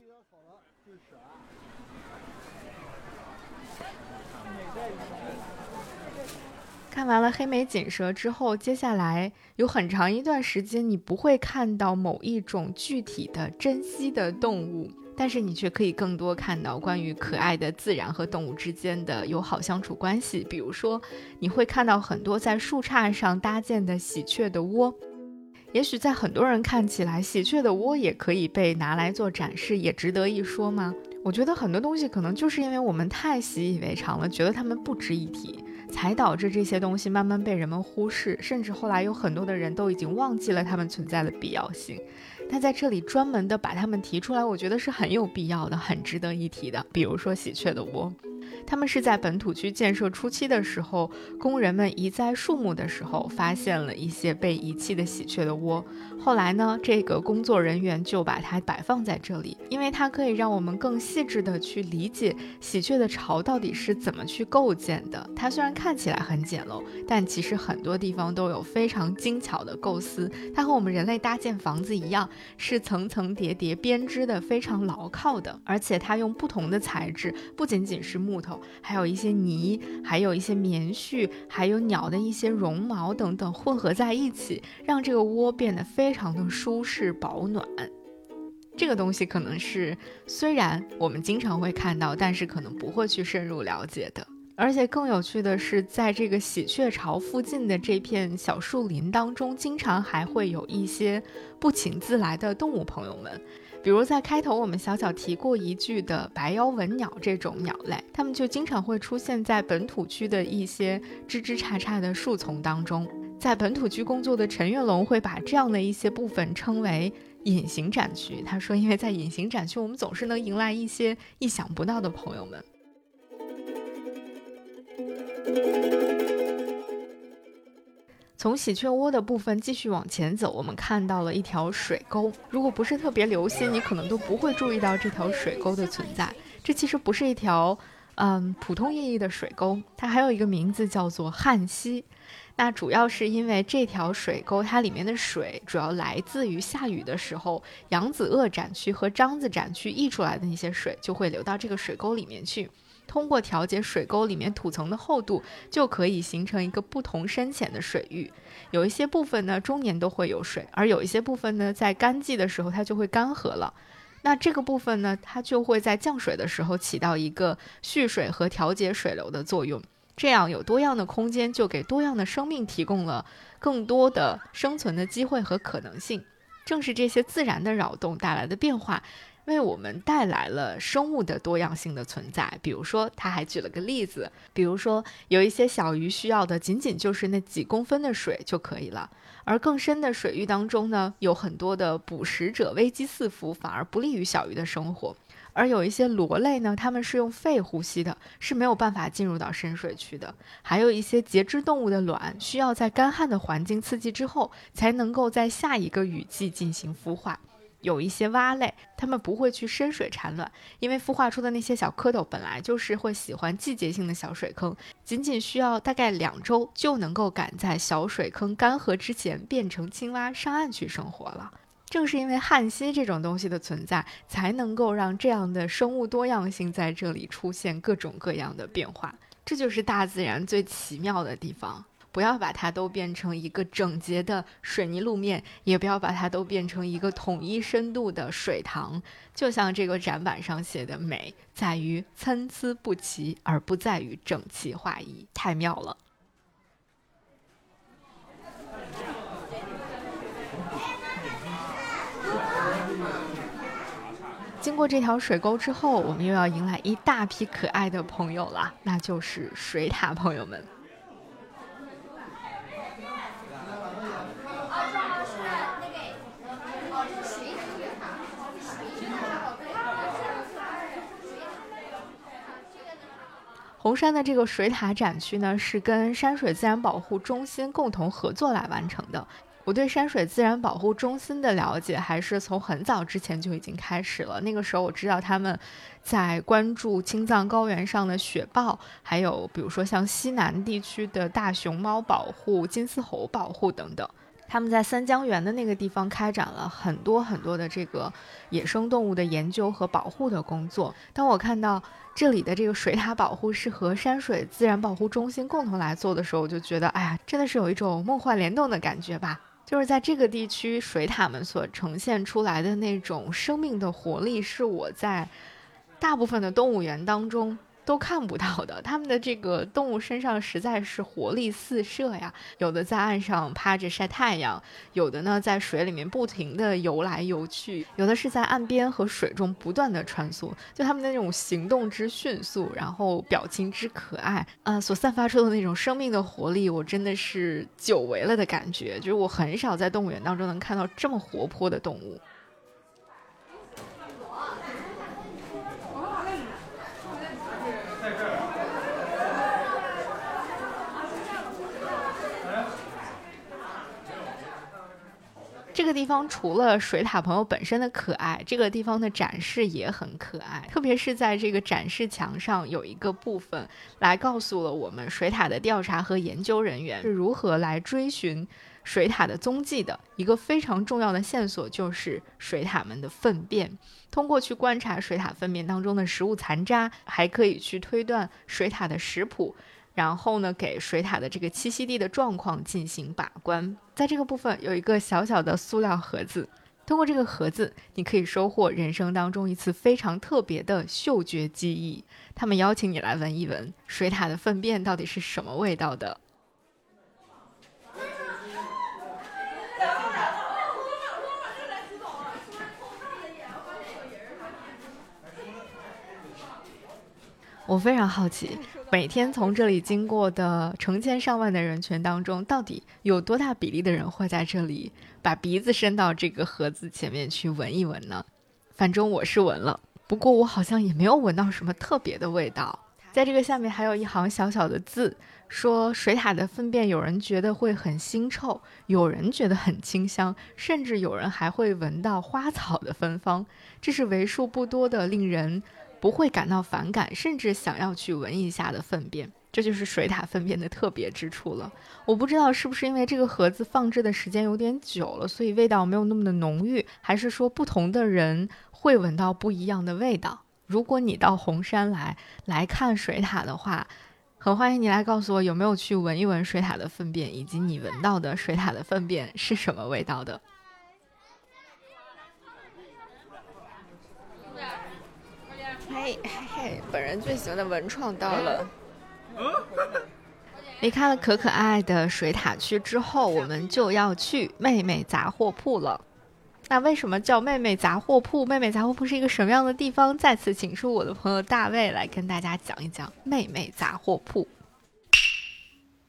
Speaker 3: 看完了黑眉锦蛇之后，接下来有很长一段时间，你不会看到某一种具体的珍稀的动物，但是你却可以更多看到关于可爱的自然和动物之间的友好相处关系。比如说，你会看到很多在树杈上搭建的喜鹊的窝。也许在很多人看起来，喜鹊的窝也可以被拿来做展示，也值得一说吗？我觉得很多东西可能就是因为我们太习以为常了，觉得它们不值一提。才导致这些东西慢慢被人们忽视，甚至后来有很多的人都已经忘记了它们存在的必要性。但在这里专门的把它们提出来，我觉得是很有必要的，很值得一提的。比如说喜鹊的窝。他们是在本土区建设初期的时候，工人们移栽树木的时候，发现了一些被遗弃的喜鹊的窝。后来呢，这个工作人员就把它摆放在这里，因为它可以让我们更细致的去理解喜鹊的巢到底是怎么去构建的。它虽然看起来很简陋，但其实很多地方都有非常精巧的构思。它和我们人类搭建房子一样，是层层叠叠编织的，非常牢靠的。而且它用不同的材质，不仅仅是木头。还有一些泥，还有一些棉絮，还有鸟的一些绒毛等等混合在一起，让这个窝变得非常的舒适保暖。这个东西可能是虽然我们经常会看到，但是可能不会去深入了解的。而且更有趣的是，在这个喜鹊巢附近的这片小树林当中，经常还会有一些不请自来的动物朋友们。比如在开头我们小小提过一句的白腰文鸟这种鸟类，它们就经常会出现在本土区的一些枝枝杈杈的树丛当中。在本土区工作的陈月龙会把这样的一些部分称为隐形展区。他说，因为在隐形展区，我们总是能迎来一些意想不到的朋友们。从喜鹊窝的部分继续往前走，我们看到了一条水沟。如果不是特别留心，你可能都不会注意到这条水沟的存在。这其实不是一条，嗯，普通意义的水沟，它还有一个名字叫做汉溪。那主要是因为这条水沟，它里面的水主要来自于下雨的时候，扬子鳄展区和獐子展区溢出来的那些水，就会流到这个水沟里面去。通过调节水沟里面土层的厚度，就可以形成一个不同深浅的水域。有一些部分呢，终年都会有水，而有一些部分呢，在干季的时候它就会干涸了。那这个部分呢，它就会在降水的时候起到一个蓄水和调节水流的作用。这样有多样的空间，就给多样的生命提供了更多的生存的机会和可能性。正是这些自然的扰动带来的变化。为我们带来了生物的多样性的存在。比如说，他还举了个例子，比如说有一些小鱼需要的仅仅就是那几公分的水就可以了，而更深的水域当中呢，有很多的捕食者危机四伏，反而不利于小鱼的生活。而有一些螺类呢，它们是用肺呼吸的，是没有办法进入到深水区的。还有一些节肢动物的卵，需要在干旱的环境刺激之后，才能够在下一个雨季进行孵化。有一些蛙类，它们不会去深水产卵，因为孵化出的那些小蝌蚪本来就是会喜欢季节性的小水坑，仅仅需要大概两周就能够赶在小水坑干涸之前变成青蛙上岸去生活了。正是因为旱溪这种东西的存在，才能够让这样的生物多样性在这里出现各种各样的变化。这就是大自然最奇妙的地方。不要把它都变成一个整洁的水泥路面，也不要把它都变成一个统一深度的水塘。就像这个展板上写的，美在于参差不齐，而不在于整齐划一。太妙了！经过这条水沟之后，我们又要迎来一大批可爱的朋友了，那就是水獭朋友们。红山的这个水塔展区呢，是跟山水自然保护中心共同合作来完成的。我对山水自然保护中心的了解，还是从很早之前就已经开始了。那个时候我知道他们在关注青藏高原上的雪豹，还有比如说像西南地区的大熊猫保护、金丝猴保护等等。他们在三江源的那个地方开展了很多很多的这个野生动物的研究和保护的工作。当我看到这里的这个水塔保护是和山水自然保护中心共同来做的时候，我就觉得，哎呀，真的是有一种梦幻联动的感觉吧。就是在这个地区，水塔们所呈现出来的那种生命的活力，是我在大部分的动物园当中。都看不到的，它们的这个动物身上实在是活力四射呀！有的在岸上趴着晒太阳，有的呢在水里面不停地游来游去，有的是在岸边和水中不断的穿梭。就它们的那种行动之迅速，然后表情之可爱，呃，所散发出的那种生命的活力，我真的是久违了的感觉。就是我很少在动物园当中能看到这么活泼的动物。这个地方除了水獭朋友本身的可爱，这个地方的展示也很可爱。特别是在这个展示墙上有一个部分，来告诉了我们水獭的调查和研究人员是如何来追寻水獭的踪迹的。一个非常重要的线索就是水獭们的粪便。通过去观察水獭粪便当中的食物残渣，还可以去推断水獭的食谱。然后呢，给水獭的这个栖息地的状况进行把关。在这个部分有一个小小的塑料盒子，通过这个盒子，你可以收获人生当中一次非常特别的嗅觉记忆。他们邀请你来闻一闻水獭的粪便到底是什么味道的。我非常好奇。每天从这里经过的成千上万的人群当中，到底有多大比例的人会在这里把鼻子伸到这个盒子前面去闻一闻呢？反正我是闻了，不过我好像也没有闻到什么特别的味道。在这个下面还有一行小小的字，说水獭的粪便有人觉得会很腥臭，有人觉得很清香，甚至有人还会闻到花草的芬芳。这是为数不多的令人。不会感到反感，甚至想要去闻一下的粪便，这就是水獭粪便的特别之处了。我不知道是不是因为这个盒子放置的时间有点久了，所以味道没有那么的浓郁，还是说不同的人会闻到不一样的味道。如果你到红山来来看水獭的话，很欢迎你来告诉我有没有去闻一闻水獭的粪便，以及你闻到的水獭的粪便是什么味道的。
Speaker 6: 嘿嘿嘿，本人最喜欢的文创到了。
Speaker 3: 离开了可可爱的水獭区之后，我们就要去妹妹杂货铺了。那为什么叫妹妹杂货铺？妹妹杂货铺是一个什么样的地方？再次请出我的朋友大卫来跟大家讲一讲妹妹杂货铺。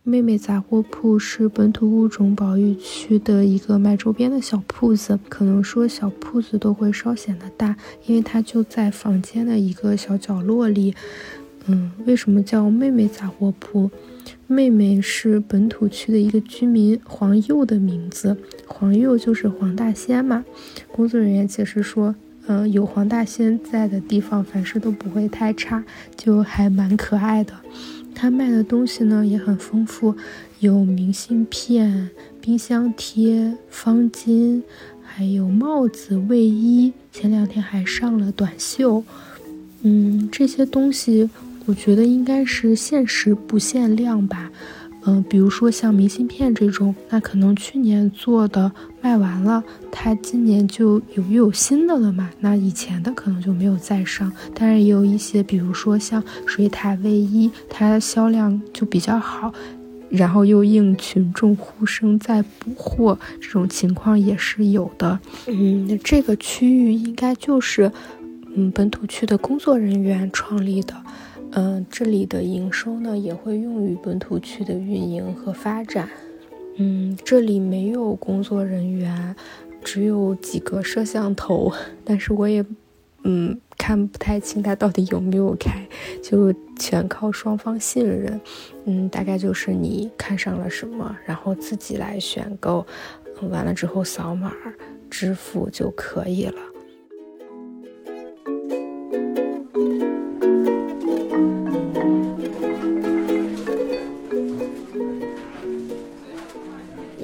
Speaker 7: 妹妹杂货铺是本土物种保育区的一个卖周边的小铺子，可能说小铺子都会稍显得大，因为它就在房间的一个小角落里。嗯，为什么叫妹妹杂货铺？妹妹是本土区的一个居民黄佑的名字，黄佑就是黄大仙嘛。工作人员解释说，嗯，有黄大仙在的地方，凡事都不会太差，就还蛮可爱的。他卖的东西呢也很丰富，有明信片、冰箱贴、方巾，还有帽子、卫衣。前两天还上了短袖。嗯，这些东西我觉得应该是限时不限量吧。嗯，比如说像明信片这种，那可能去年做的卖完了，它今年就有又有新的了嘛。那以前的可能就没有再上。当然也有一些，比如说像水獭卫衣，它销量就比较好，然后又应群众呼声再补货，这种情况也是有的。嗯，这个区域应该就是嗯本土区的工作人员创立的。嗯，这里的营收呢也会用于本土区的运营和发展。嗯，这里没有工作人员，只有几个摄像头，但是我也嗯看不太清它到底有没有开，就全靠双方信任。嗯，大概就是你看上了什么，然后自己来选购，完了之后扫码支付就可以了。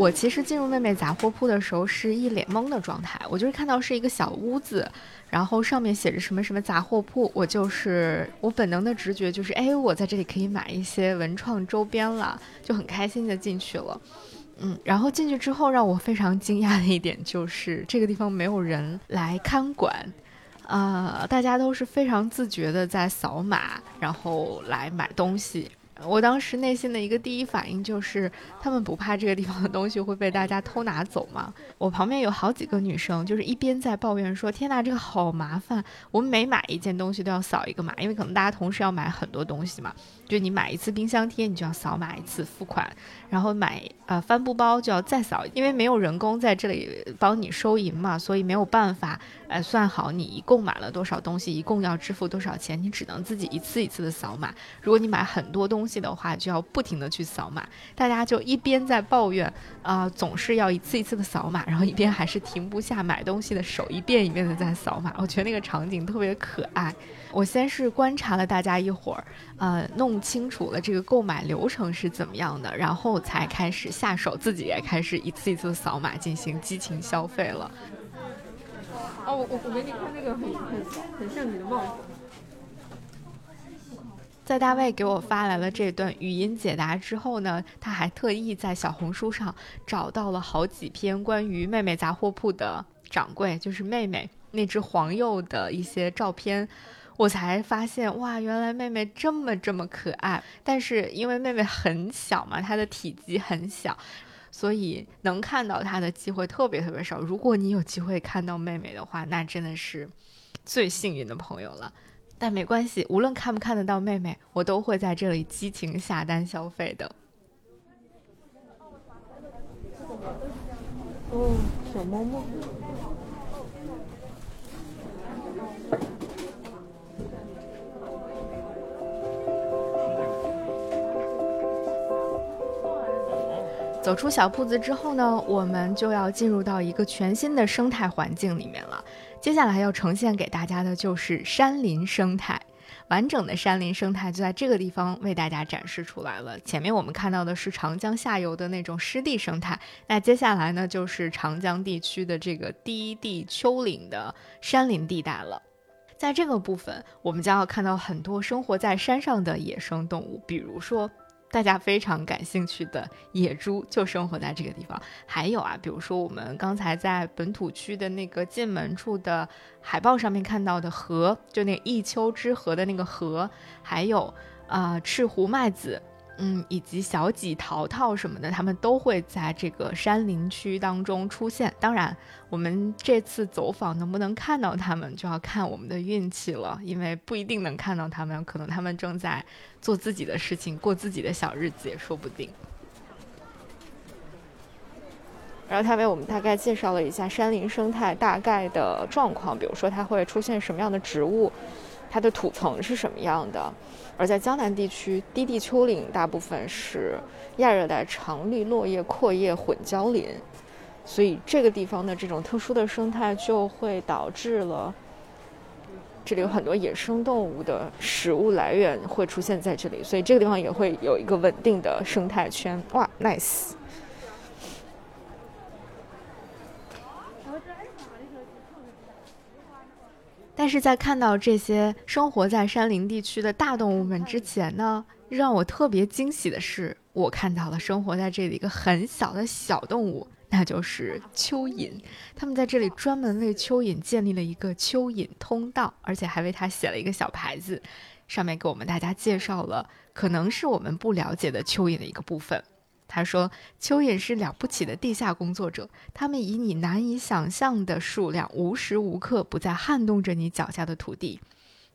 Speaker 3: 我其实进入妹妹杂货铺的时候是一脸懵的状态，我就是看到是一个小屋子，然后上面写着什么什么杂货铺，我就是我本能的直觉就是，哎，我在这里可以买一些文创周边了，就很开心的进去了。嗯，然后进去之后让我非常惊讶的一点就是这个地方没有人来看管，呃，大家都是非常自觉的在扫码，然后来买东西。我当时内心的一个第一反应就是，他们不怕这个地方的东西会被大家偷拿走吗？我旁边有好几个女生，就是一边在抱怨说：“天哪，这个好麻烦！我们每买一件东西都要扫一个码，因为可能大家同时要买很多东西嘛。就你买一次冰箱贴，你就要扫码一次付款，然后买呃帆布包就要再扫，因为没有人工在这里帮你收银嘛，所以没有办法呃算好你一共买了多少东西，一共要支付多少钱，你只能自己一次一次的扫码。如果你买很多东西的话，就要不停的去扫码。大家就一边在抱怨啊，总是要一次一次的扫码，然后一边还是停不下买东西的手，一遍一遍的在扫码。我觉得那个场景特别可爱。我先是观察了大家一会儿，呃，弄清楚了这个购买流程是怎么样的，然后才开始下手，自己也开始一次一次扫码进行激情消费了。
Speaker 6: 哦，我我我给你看那个很很很像你的帽子。
Speaker 3: 在大卫给我发来了这段语音解答之后呢，他还特意在小红书上找到了好几篇关于妹妹杂货铺的掌柜，就是妹妹那只黄鼬的一些照片。我才发现哇，原来妹妹这么这么可爱。但是因为妹妹很小嘛，她的体积很小，所以能看到她的机会特别特别少。如果你有机会看到妹妹的话，那真的是最幸运的朋友了。但没关系，无论看不看得到妹妹，我都会在这里激情下单消费的。
Speaker 6: 哦，小猫猫。
Speaker 3: 走出小铺子之后呢，我们就要进入到一个全新的生态环境里面了。接下来要呈现给大家的就是山林生态，完整的山林生态就在这个地方为大家展示出来了。前面我们看到的是长江下游的那种湿地生态，那接下来呢就是长江地区的这个低地丘陵的山林地带了。在这个部分，我们将要看到很多生活在山上的野生动物，比如说。大家非常感兴趣的野猪就生活在这个地方。还有啊，比如说我们刚才在本土区的那个进门处的海报上面看到的河，就那一丘之河的那个河，还有啊赤狐麦子。嗯，以及小几淘淘什么的，他们都会在这个山林区当中出现。当然，我们这次走访能不能看到他们，就要看我们的运气了，因为不一定能看到他们，可能他们正在做自己的事情，过自己的小日子也说不定。然后他为我们大概介绍了一下山林生态大概的状况，比如说它会出现什么样的植物，它的土层是什么样的。而在江南地区，低地丘陵大部分是亚热带常绿落叶阔叶混交林，所以这个地方的这种特殊的生态就会导致了这里有很多野生动物的食物来源会出现在这里，所以这个地方也会有一个稳定的生态圈。哇，nice！但是在看到这些生活在山林地区的大动物们之前呢，让我特别惊喜的是，我看到了生活在这里一个很小的小动物，那就是蚯蚓。他们在这里专门为蚯蚓建立了一个蚯蚓通道，而且还为它写了一个小牌子，上面给我们大家介绍了可能是我们不了解的蚯蚓的一个部分。他说：“蚯蚓是了不起的地下工作者，他们以你难以想象的数量，无时无刻不在撼动着你脚下的土地。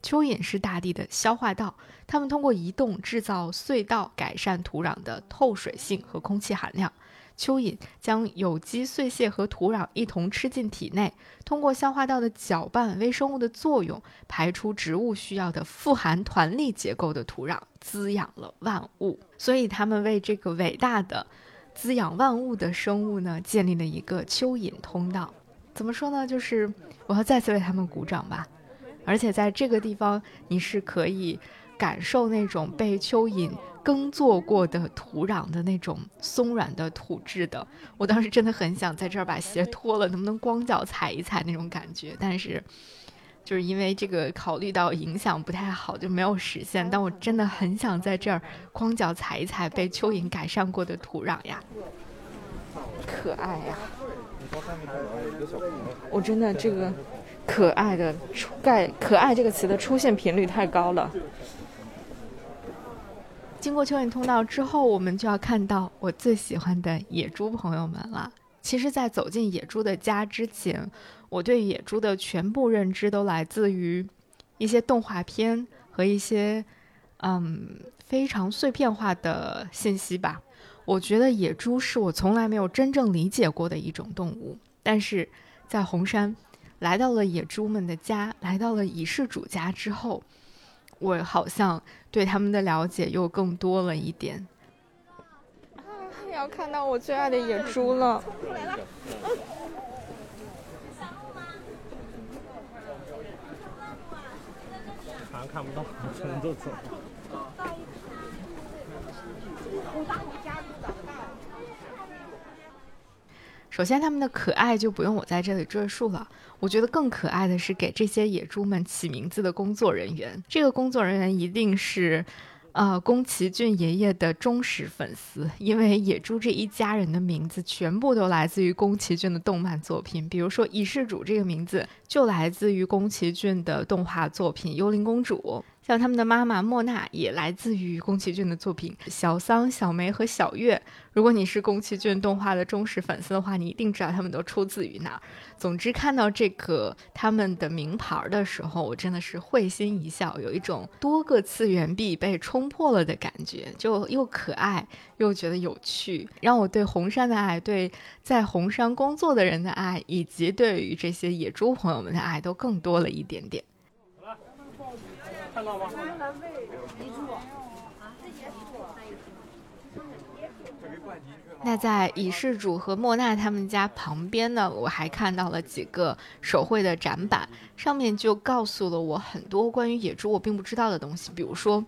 Speaker 3: 蚯蚓是大地的消化道，它们通过移动制造隧道，改善土壤的透水性和空气含量。”蚯蚓将有机碎屑和土壤一同吃进体内，通过消化道的搅拌微生物的作用，排出植物需要的富含团粒结构的土壤，滋养了万物。所以，他们为这个伟大的滋养万物的生物呢，建立了一个蚯蚓通道。怎么说呢？就是我要再次为他们鼓掌吧。而且，在这个地方，你是可以。感受那种被蚯蚓耕作过的土壤的那种松软的土质的。我当时真的很想在这儿把鞋脱了，能不能光脚踩一踩那种感觉，但是。就是因为这个考虑到影响不太好，就没有实现。但我真的很想在这儿光脚踩一踩被蚯蚓改善过的土壤呀，可爱呀！我真的这个可爱的出盖可爱这个词的出现频率太高了。经过蚯蚓通道之后，我们就要看到我最喜欢的野猪朋友们了。其实，在走进野猪的家之前。我对野猪的全部认知都来自于一些动画片和一些嗯非常碎片化的信息吧。我觉得野猪是我从来没有真正理解过的一种动物，但是在红山来到了野猪们的家，来到了蚁氏主家之后，我好像对他们的了解又更多了一点。啊，要看到我最爱的野猪了！
Speaker 13: 看不到，只能走走。
Speaker 3: 首先，他们的可爱就不用我在这里赘述了。我觉得更可爱的是给这些野猪们起名字的工作人员。这个工作人员一定是。呃，宫崎骏爷爷的忠实粉丝，因为野猪这一家人的名字全部都来自于宫崎骏的动漫作品。比如说，蚁世主这个名字就来自于宫崎骏的动画作品《幽灵公主》。像他们的妈妈莫娜也来自于宫崎骏的作品《小桑、小梅和小月》。如果你是宫崎骏动画的忠实粉丝的话，你一定知道他们都出自于哪儿。总之，看到这个他们的名牌的时候，我真的是会心一笑，有一种多个次元壁被冲破了的感觉，就又可爱又觉得有趣，让我对红山的爱、对在红山工作的人的爱，以及对于这些野猪朋友们的爱，都更多了一点点。那在蚁氏主和莫娜他们家旁边呢，我还看到了几个手绘的展板，上面就告诉了我很多关于野猪我并不知道的东西，比如说，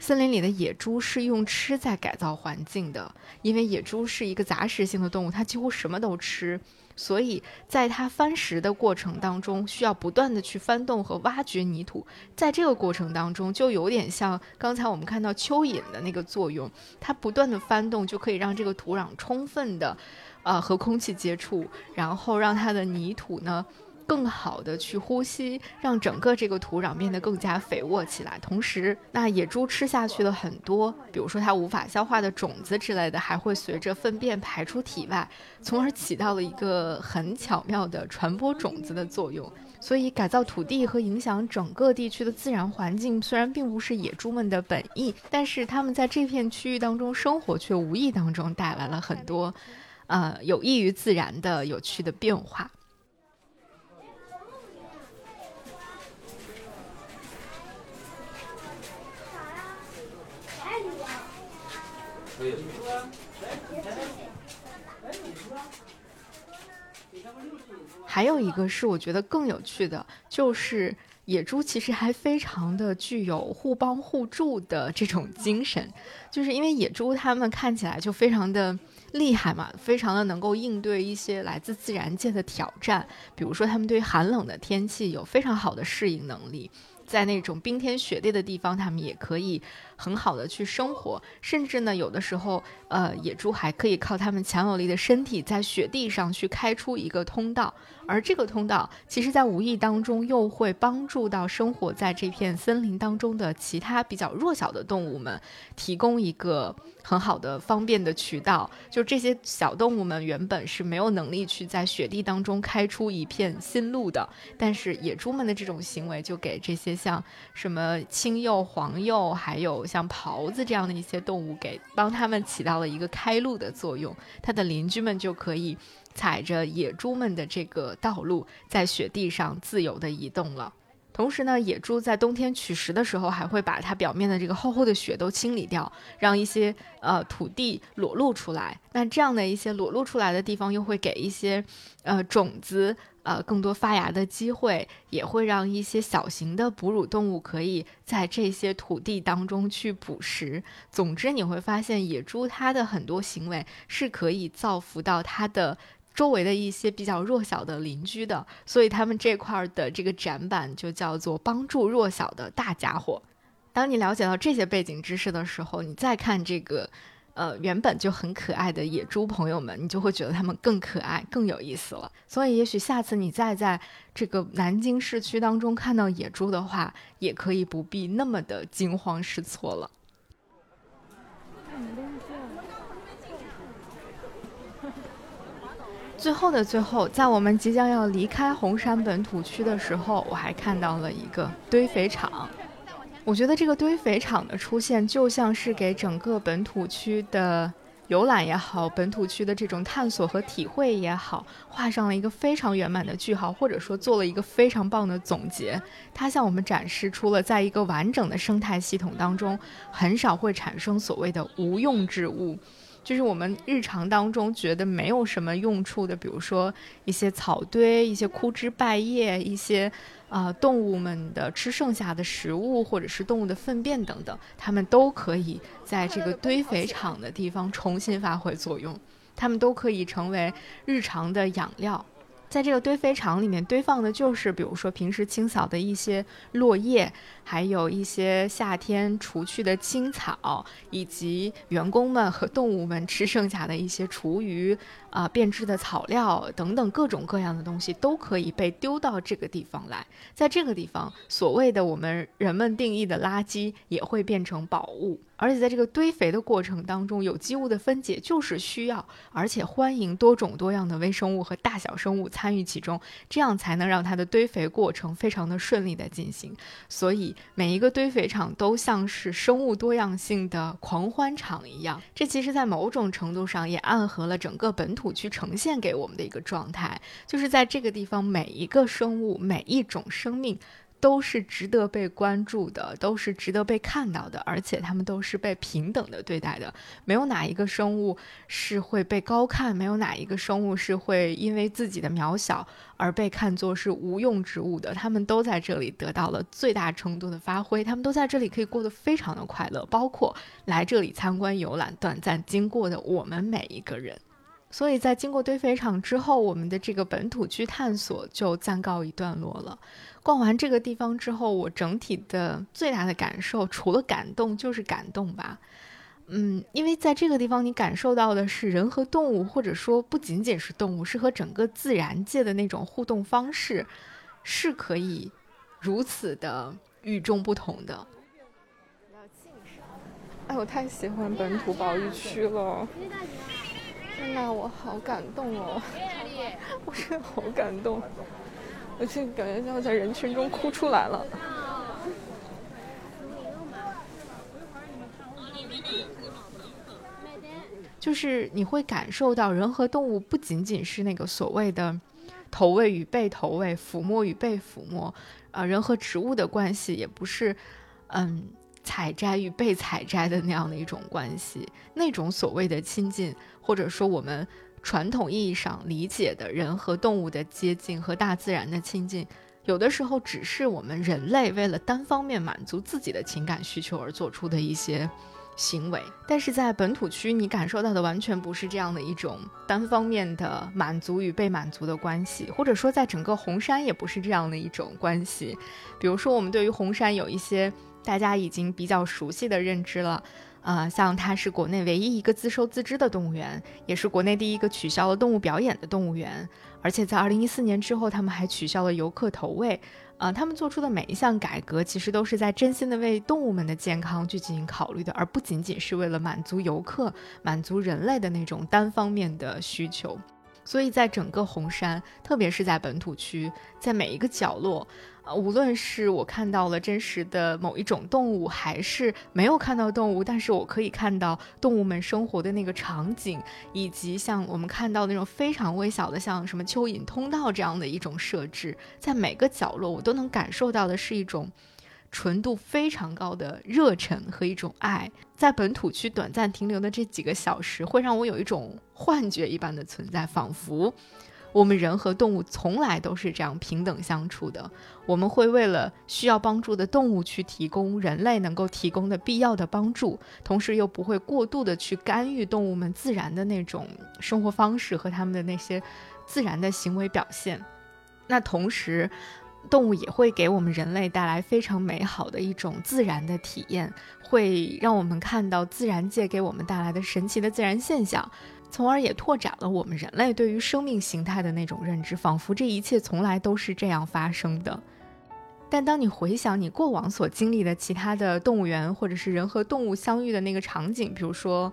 Speaker 3: 森林里的野猪是用吃在改造环境的，因为野猪是一个杂食性的动物，它几乎什么都吃。所以，在它翻食的过程当中，需要不断的去翻动和挖掘泥土，在这个过程当中，就有点像刚才我们看到蚯蚓的那个作用，它不断的翻动，就可以让这个土壤充分的，呃，和空气接触，然后让它的泥土呢。更好的去呼吸，让整个这个土壤变得更加肥沃起来。同时，那野猪吃下去的很多，比如说它无法消化的种子之类的，还会随着粪便排出体外，从而起到了一个很巧妙的传播种子的作用。所以，改造土地和影响整个地区的自然环境，虽然并不是野猪们的本意，但是它们在这片区域当中生活，却无意当中带来了很多，呃，有益于自然的有趣的变化。还有一个是我觉得更有趣的，就是野猪其实还非常的具有互帮互助的这种精神，就是因为野猪它们看起来就非常的厉害嘛，非常的能够应对一些来自自然界的挑战，比如说它们对寒冷的天气有非常好的适应能力。在那种冰天雪地的地方，它们也可以很好的去生活，甚至呢，有的时候，呃，野猪还可以靠它们强有力的身体，在雪地上去开出一个通道，而这个通道，其实在无意当中又会帮助到生活在这片森林当中的其他比较弱小的动物们，提供一个很好的方便的渠道。就这些小动物们原本是没有能力去在雪地当中开出一片新路的，但是野猪们的这种行为就给这些。像什么青鼬、黄鼬，还有像狍子这样的一些动物，给帮他们起到了一个开路的作用。它的邻居们就可以踩着野猪们的这个道路，在雪地上自由的移动了。同时呢，野猪在冬天取食的时候，还会把它表面的这个厚厚的雪都清理掉，让一些呃土地裸露出来。那这样的一些裸露出来的地方，又会给一些呃种子呃更多发芽的机会，也会让一些小型的哺乳动物可以在这些土地当中去捕食。总之，你会发现野猪它的很多行为是可以造福到它的。周围的一些比较弱小的邻居的，所以他们这块的这个展板就叫做帮助弱小的大家伙。当你了解到这些背景知识的时候，你再看这个，呃，原本就很可爱的野猪朋友们，你就会觉得他们更可爱、更有意思了。所以，也许下次你再在这个南京市区当中看到野猪的话，也可以不必那么的惊慌失措了。最后的最后，在我们即将要离开红山本土区的时候，我还看到了一个堆肥场。我觉得这个堆肥场的出现，就像是给整个本土区的游览也好，本土区的这种探索和体会也好，画上了一个非常圆满的句号，或者说做了一个非常棒的总结。它向我们展示出了，在一个完整的生态系统当中，很少会产生所谓的无用之物。就是我们日常当中觉得没有什么用处的，比如说一些草堆、一些枯枝败叶、一些啊动物们的吃剩下的食物，或者是动物的粪便等等，它们都可以在这个堆肥场的地方重新发挥作用，它们都可以成为日常的养料。在这个堆肥场里面堆放的就是，比如说平时清扫的一些落叶，还有一些夏天除去的青草，以及员工们和动物们吃剩下的一些厨余。啊，变质的草料等等各种各样的东西都可以被丢到这个地方来，在这个地方，所谓的我们人们定义的垃圾也会变成宝物。而且在这个堆肥的过程当中，有机物的分解就是需要，而且欢迎多种多样的微生物和大小生物参与其中，这样才能让它的堆肥过程非常的顺利的进行。所以每一个堆肥场都像是生物多样性的狂欢场一样，这其实在某种程度上也暗合了整个本土。去呈现给我们的一个状态，就是在这个地方，每一个生物、每一种生命都是值得被关注的，都是值得被看到的，而且他们都是被平等的对待的。没有哪一个生物是会被高看，没有哪一个生物是会因为自己的渺小而被看作是无用之物的。他们都在这里得到了最大程度的发挥，他们都在这里可以过得非常的快乐，包括来这里参观游览、短暂经过的我们每一个人。所以在经过堆肥场之后，我们的这个本土区探索就暂告一段落了。逛完这个地方之后，我整体的最大的感受，除了感动就是感动吧。嗯，因为在这个地方，你感受到的是人和动物，或者说不仅仅是动物，是和整个自然界的那种互动方式，是可以如此的与众不同的。哎，我太喜欢本土保育区了。天呐，我好感动哦！我真的好感动，我就感觉要在人群中哭出来了。就是你会感受到人和动物不仅仅是那个所谓的投喂与被投喂、抚摸与被抚摸，啊，人和植物的关系也不是，嗯。采摘与被采摘的那样的一种关系，那种所谓的亲近，或者说我们传统意义上理解的人和动物的接近和大自然的亲近，有的时候只是我们人类为了单方面满足自己的情感需求而做出的一些行为。但是在本土区，你感受到的完全不是这样的一种单方面的满足与被满足的关系，或者说在整个红山也不是这样的一种关系。比如说，我们对于红山有一些。大家已经比较熟悉的认知了，啊，像它是国内唯一一个自收自支的动物园，也是国内第一个取消了动物表演的动物园，而且在二零一四年之后，他们还取消了游客投喂，啊，他们做出的每一项改革，其实都是在真心的为动物们的健康去进行考虑的，而不仅仅是为了满足游客、满足人类的那种单方面的需求。所以在整个红山，特别是在本土区，在每一个角落。呃，无论是我看到了真实的某一种动物，还是没有看到动物，但是我可以看到动物们生活的那个场景，以及像我们看到那种非常微小的，像什么蚯蚓通道这样的一种设置，在每个角落，我都能感受到的是一种纯度非常高的热忱和一种爱。在本土区短暂停留的这几个小时，会让我有一种幻觉一般的存在，仿佛。我们人和动物从来都是这样平等相处的。我们会为了需要帮助的动物去提供人类能够提供的必要的帮助，同时又不会过度的去干预动物们自然的那种生活方式和他们的那些自然的行为表现。那同时，动物也会给我们人类带来非常美好的一种自然的体验，会让我们看到自然界给我们带来的神奇的自然现象。从而也拓展了我们人类对于生命形态的那种认知，仿佛这一切从来都是这样发生的。但当你回想你过往所经历的其他的动物园，或者是人和动物相遇的那个场景，比如说。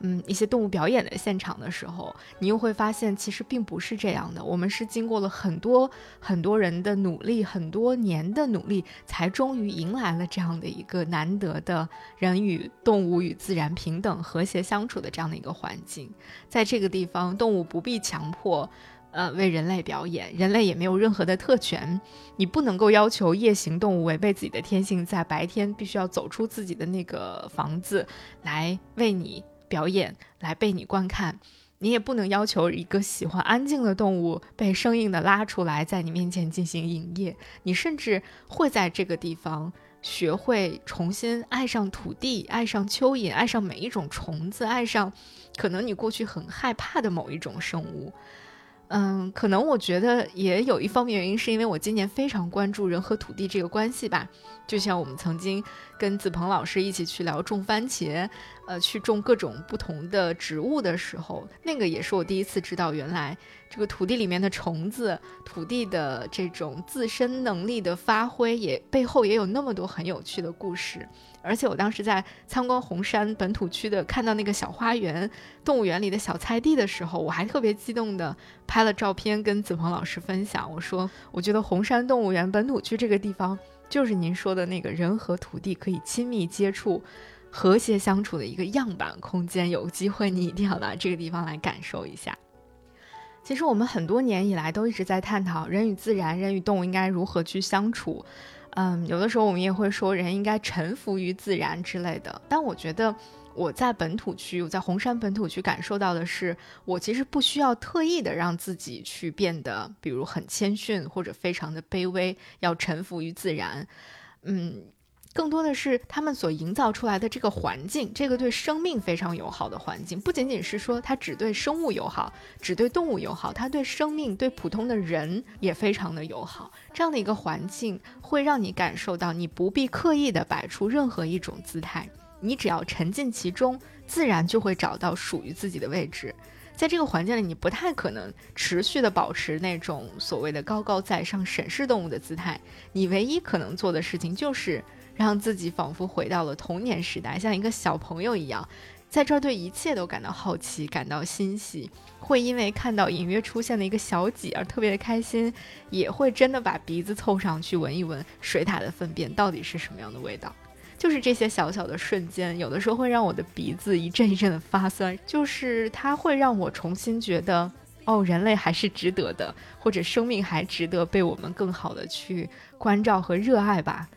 Speaker 3: 嗯，一些动物表演的现场的时候，你又会发现，其实并不是这样的。我们是经过了很多很多人的努力，很多年的努力，才终于迎来了这样的一个难得的人与动物与自然平等和谐相处的这样的一个环境。在这个地方，动物不必强迫，呃，为人类表演，人类也没有任何的特权。你不能够要求夜行动物违背自己的天性，在白天必须要走出自己的那个房子来为你。表演来被你观看，你也不能要求一个喜欢安静的动物被生硬的拉出来在你面前进行营业。你甚至会在这个地方学会重新爱上土地，爱上蚯蚓，爱上每一种虫子，爱上可能你过去很害怕的某一种生物。嗯，可能我觉得也有一方面原因，是因为我今年非常关注人和土地这个关系吧。就像我们曾经跟子鹏老师一起去聊种番茄。呃，去种各种不同的植物的时候，那个也是我第一次知道，原来这个土地里面的虫子，土地的这种自身能力的发挥，也背后也有那么多很有趣的故事。而且我当时在参观红山本土区的，看到那个小花园、动物园里的小菜地的时候，我还特别激动的拍了照片跟子鹏老师分享。我说，我觉得红山动物园本土区这个地方，就是您说的那个人和土地可以亲密接触。和谐相处的一个样板空间，有机会你一定要到这个地方来感受一下。其实我们很多年以来都一直在探讨人与自然、人与动物应该如何去相处。嗯，有的时候我们也会说人应该臣服于自然之类的。但我觉得我在本土区，我在红山本土区感受到的是，我其实不需要特意的让自己去变得，比如很谦逊或者非常的卑微，要臣服于自然。嗯。更多的是他们所营造出来的这个环境，这个对生命非常友好的环境，不仅仅是说它只对生物友好，只对动物友好，它对生命、对普通的人也非常的友好。这样的一个环境会让你感受到，你不必刻意的摆出任何一种姿态，你只要沉浸其中，自然就会找到属于自己的位置。在这个环境里，你不太可能持续的保持那种所谓的高高在上审视动物的姿态，你唯一可能做的事情就是。让自己仿佛回到了童年时代，像一个小朋友一样，在这儿对一切都感到好奇，感到欣喜，会因为看到隐约出现的一个小挤而特别的开心，也会真的把鼻子凑上去闻一闻水獭的粪便到底是什么样的味道。就是这些小小的瞬间，有的时候会让我的鼻子一阵一阵的发酸，就是它会让我重新觉得，哦，人类还是值得的，或者生命还值得被我们更好的去关照和热爱吧。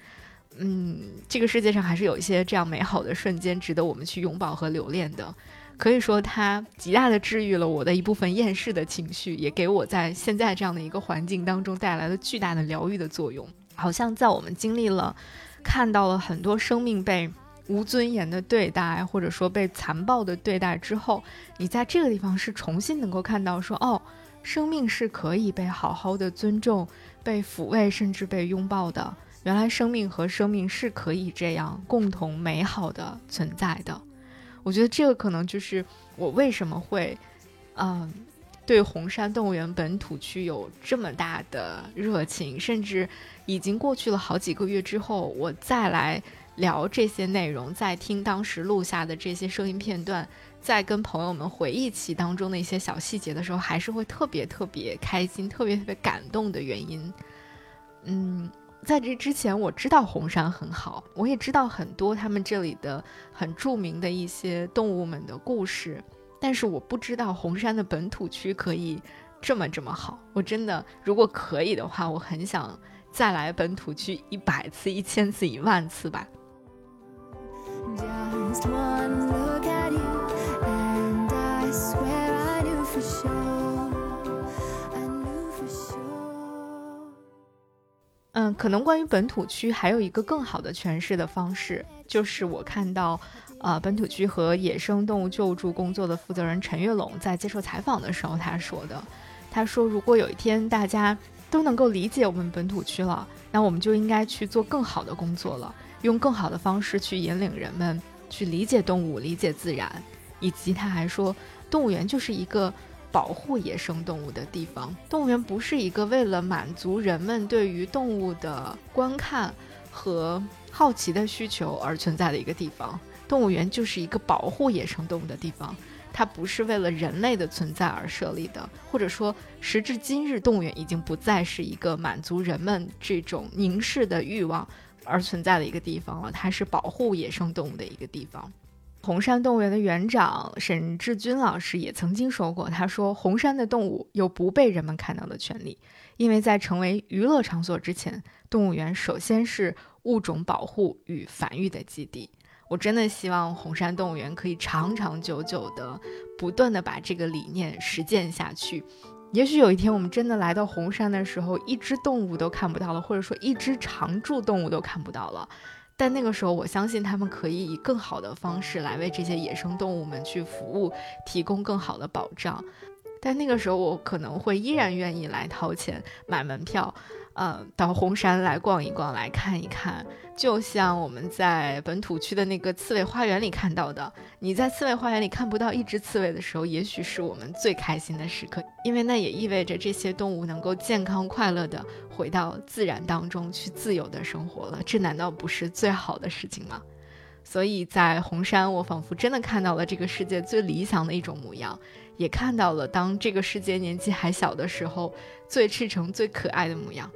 Speaker 3: 嗯，这个世界上还是有一些这样美好的瞬间，值得我们去拥抱和留恋的。可以说，它极大的治愈了我的一部分厌世的情绪，也给我在现在这样的一个环境当中带来了巨大的疗愈的作用。好像在我们经历了、看到了很多生命被无尊严的对待，或者说被残暴的对待之后，你在这个地方是重新能够看到，说哦，生命是可以被好好的尊重、被抚慰，甚至被拥抱的。原来生命和生命是可以这样共同美好的存在的，我觉得这个可能就是我为什么会，嗯，对红山动物园本土区有这么大的热情，甚至已经过去了好几个月之后，我再来聊这些内容，再听当时录下的这些声音片段，再跟朋友们回忆起当中的一些小细节的时候，还是会特别特别开心、特别特别感动的原因，嗯。在这之前，我知道红山很好，我也知道很多他们这里的很著名的一些动物们的故事，但是我不知道红山的本土区可以这么这么好。我真的，如果可以的话，我很想再来本土区一百次、一千次、一万次吧。嗯，可能关于本土区还有一个更好的诠释的方式，就是我看到，呃，本土区和野生动物救助工作的负责人陈月龙在接受采访的时候他说的。他说，如果有一天大家都能够理解我们本土区了，那我们就应该去做更好的工作了，用更好的方式去引领人们去理解动物、理解自然，以及他还说，动物园就是一个。保护野生动物的地方，动物园不是一个为了满足人们对于动物的观看和好奇的需求而存在的一个地方。动物园就是一个保护野生动物的地方，它不是为了人类的存在而设立的，或者说，时至今日，动物园已经不再是一个满足人们这种凝视的欲望而存在的一个地方了，它是保护野生动物的一个地方。红山动物园的园长沈志军老师也曾经说过，他说：“红山的动物有不被人们看到的权利，因为在成为娱乐场所之前，动物园首先是物种保护与繁育的基地。”我真的希望红山动物园可以长长久久的、不断的把这个理念实践下去。也许有一天，我们真的来到红山的时候，一只动物都看不到了，或者说一只常驻动物都看不到了。但那个时候，我相信他们可以以更好的方式来为这些野生动物们去服务，提供更好的保障。但那个时候，我可能会依然愿意来掏钱买门票。呃，到红山来逛一逛，来看一看，就像我们在本土区的那个刺猬花园里看到的。你在刺猬花园里看不到一只刺猬的时候，也许是我们最开心的时刻，因为那也意味着这些动物能够健康快乐的回到自然当中去自由的生活了。这难道不是最好的事情吗？所以在红山，我仿佛真的看到了这个世界最理想的一种模样，也看到了当这个世界年纪还小的时候最赤诚、最可爱的模样。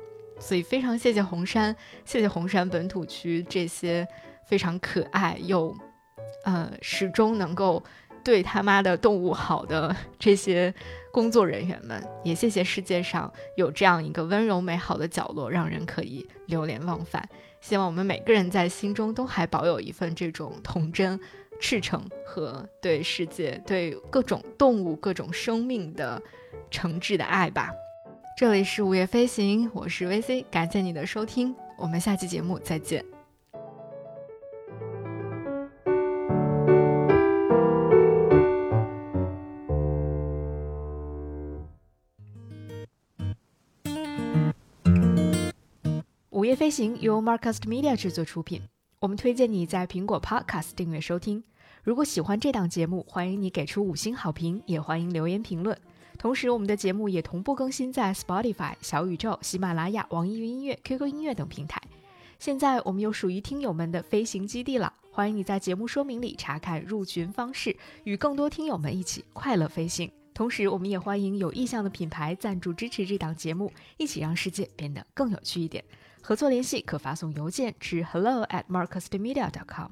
Speaker 3: 所以非常谢谢红山，谢谢红山本土区这些非常可爱又，呃，始终能够对他妈的动物好的 这些工作人员们，也谢谢世界上有这样一个温柔美好的角落，让人可以流连忘返。希望我们每个人在心中都还保有一份这种童真、赤诚和对世界、对各种动物、各种生命的诚挚的爱吧。这里是午夜飞行，我是 VC，感谢你的收听，我们下期节目再见。午夜飞行由 Marcus Media 制作出品，我们推荐你在苹果 Podcast 订阅收听。如果喜欢这档节目，欢迎你给出五星好评，也欢迎留言评论。同时，我们的节目也同步更新在 Spotify、小宇宙、喜马拉雅、网易云音乐、QQ 音乐等平台。现在我们有属于听友们的飞行基地了，欢迎你在节目说明里查看入群方式，与更多听友们一起快乐飞行。同时，我们也欢迎有意向的品牌赞助支持这档节目，一起让世界变得更有趣一点。合作联系可发送邮件至 hello at marcusmedia.com。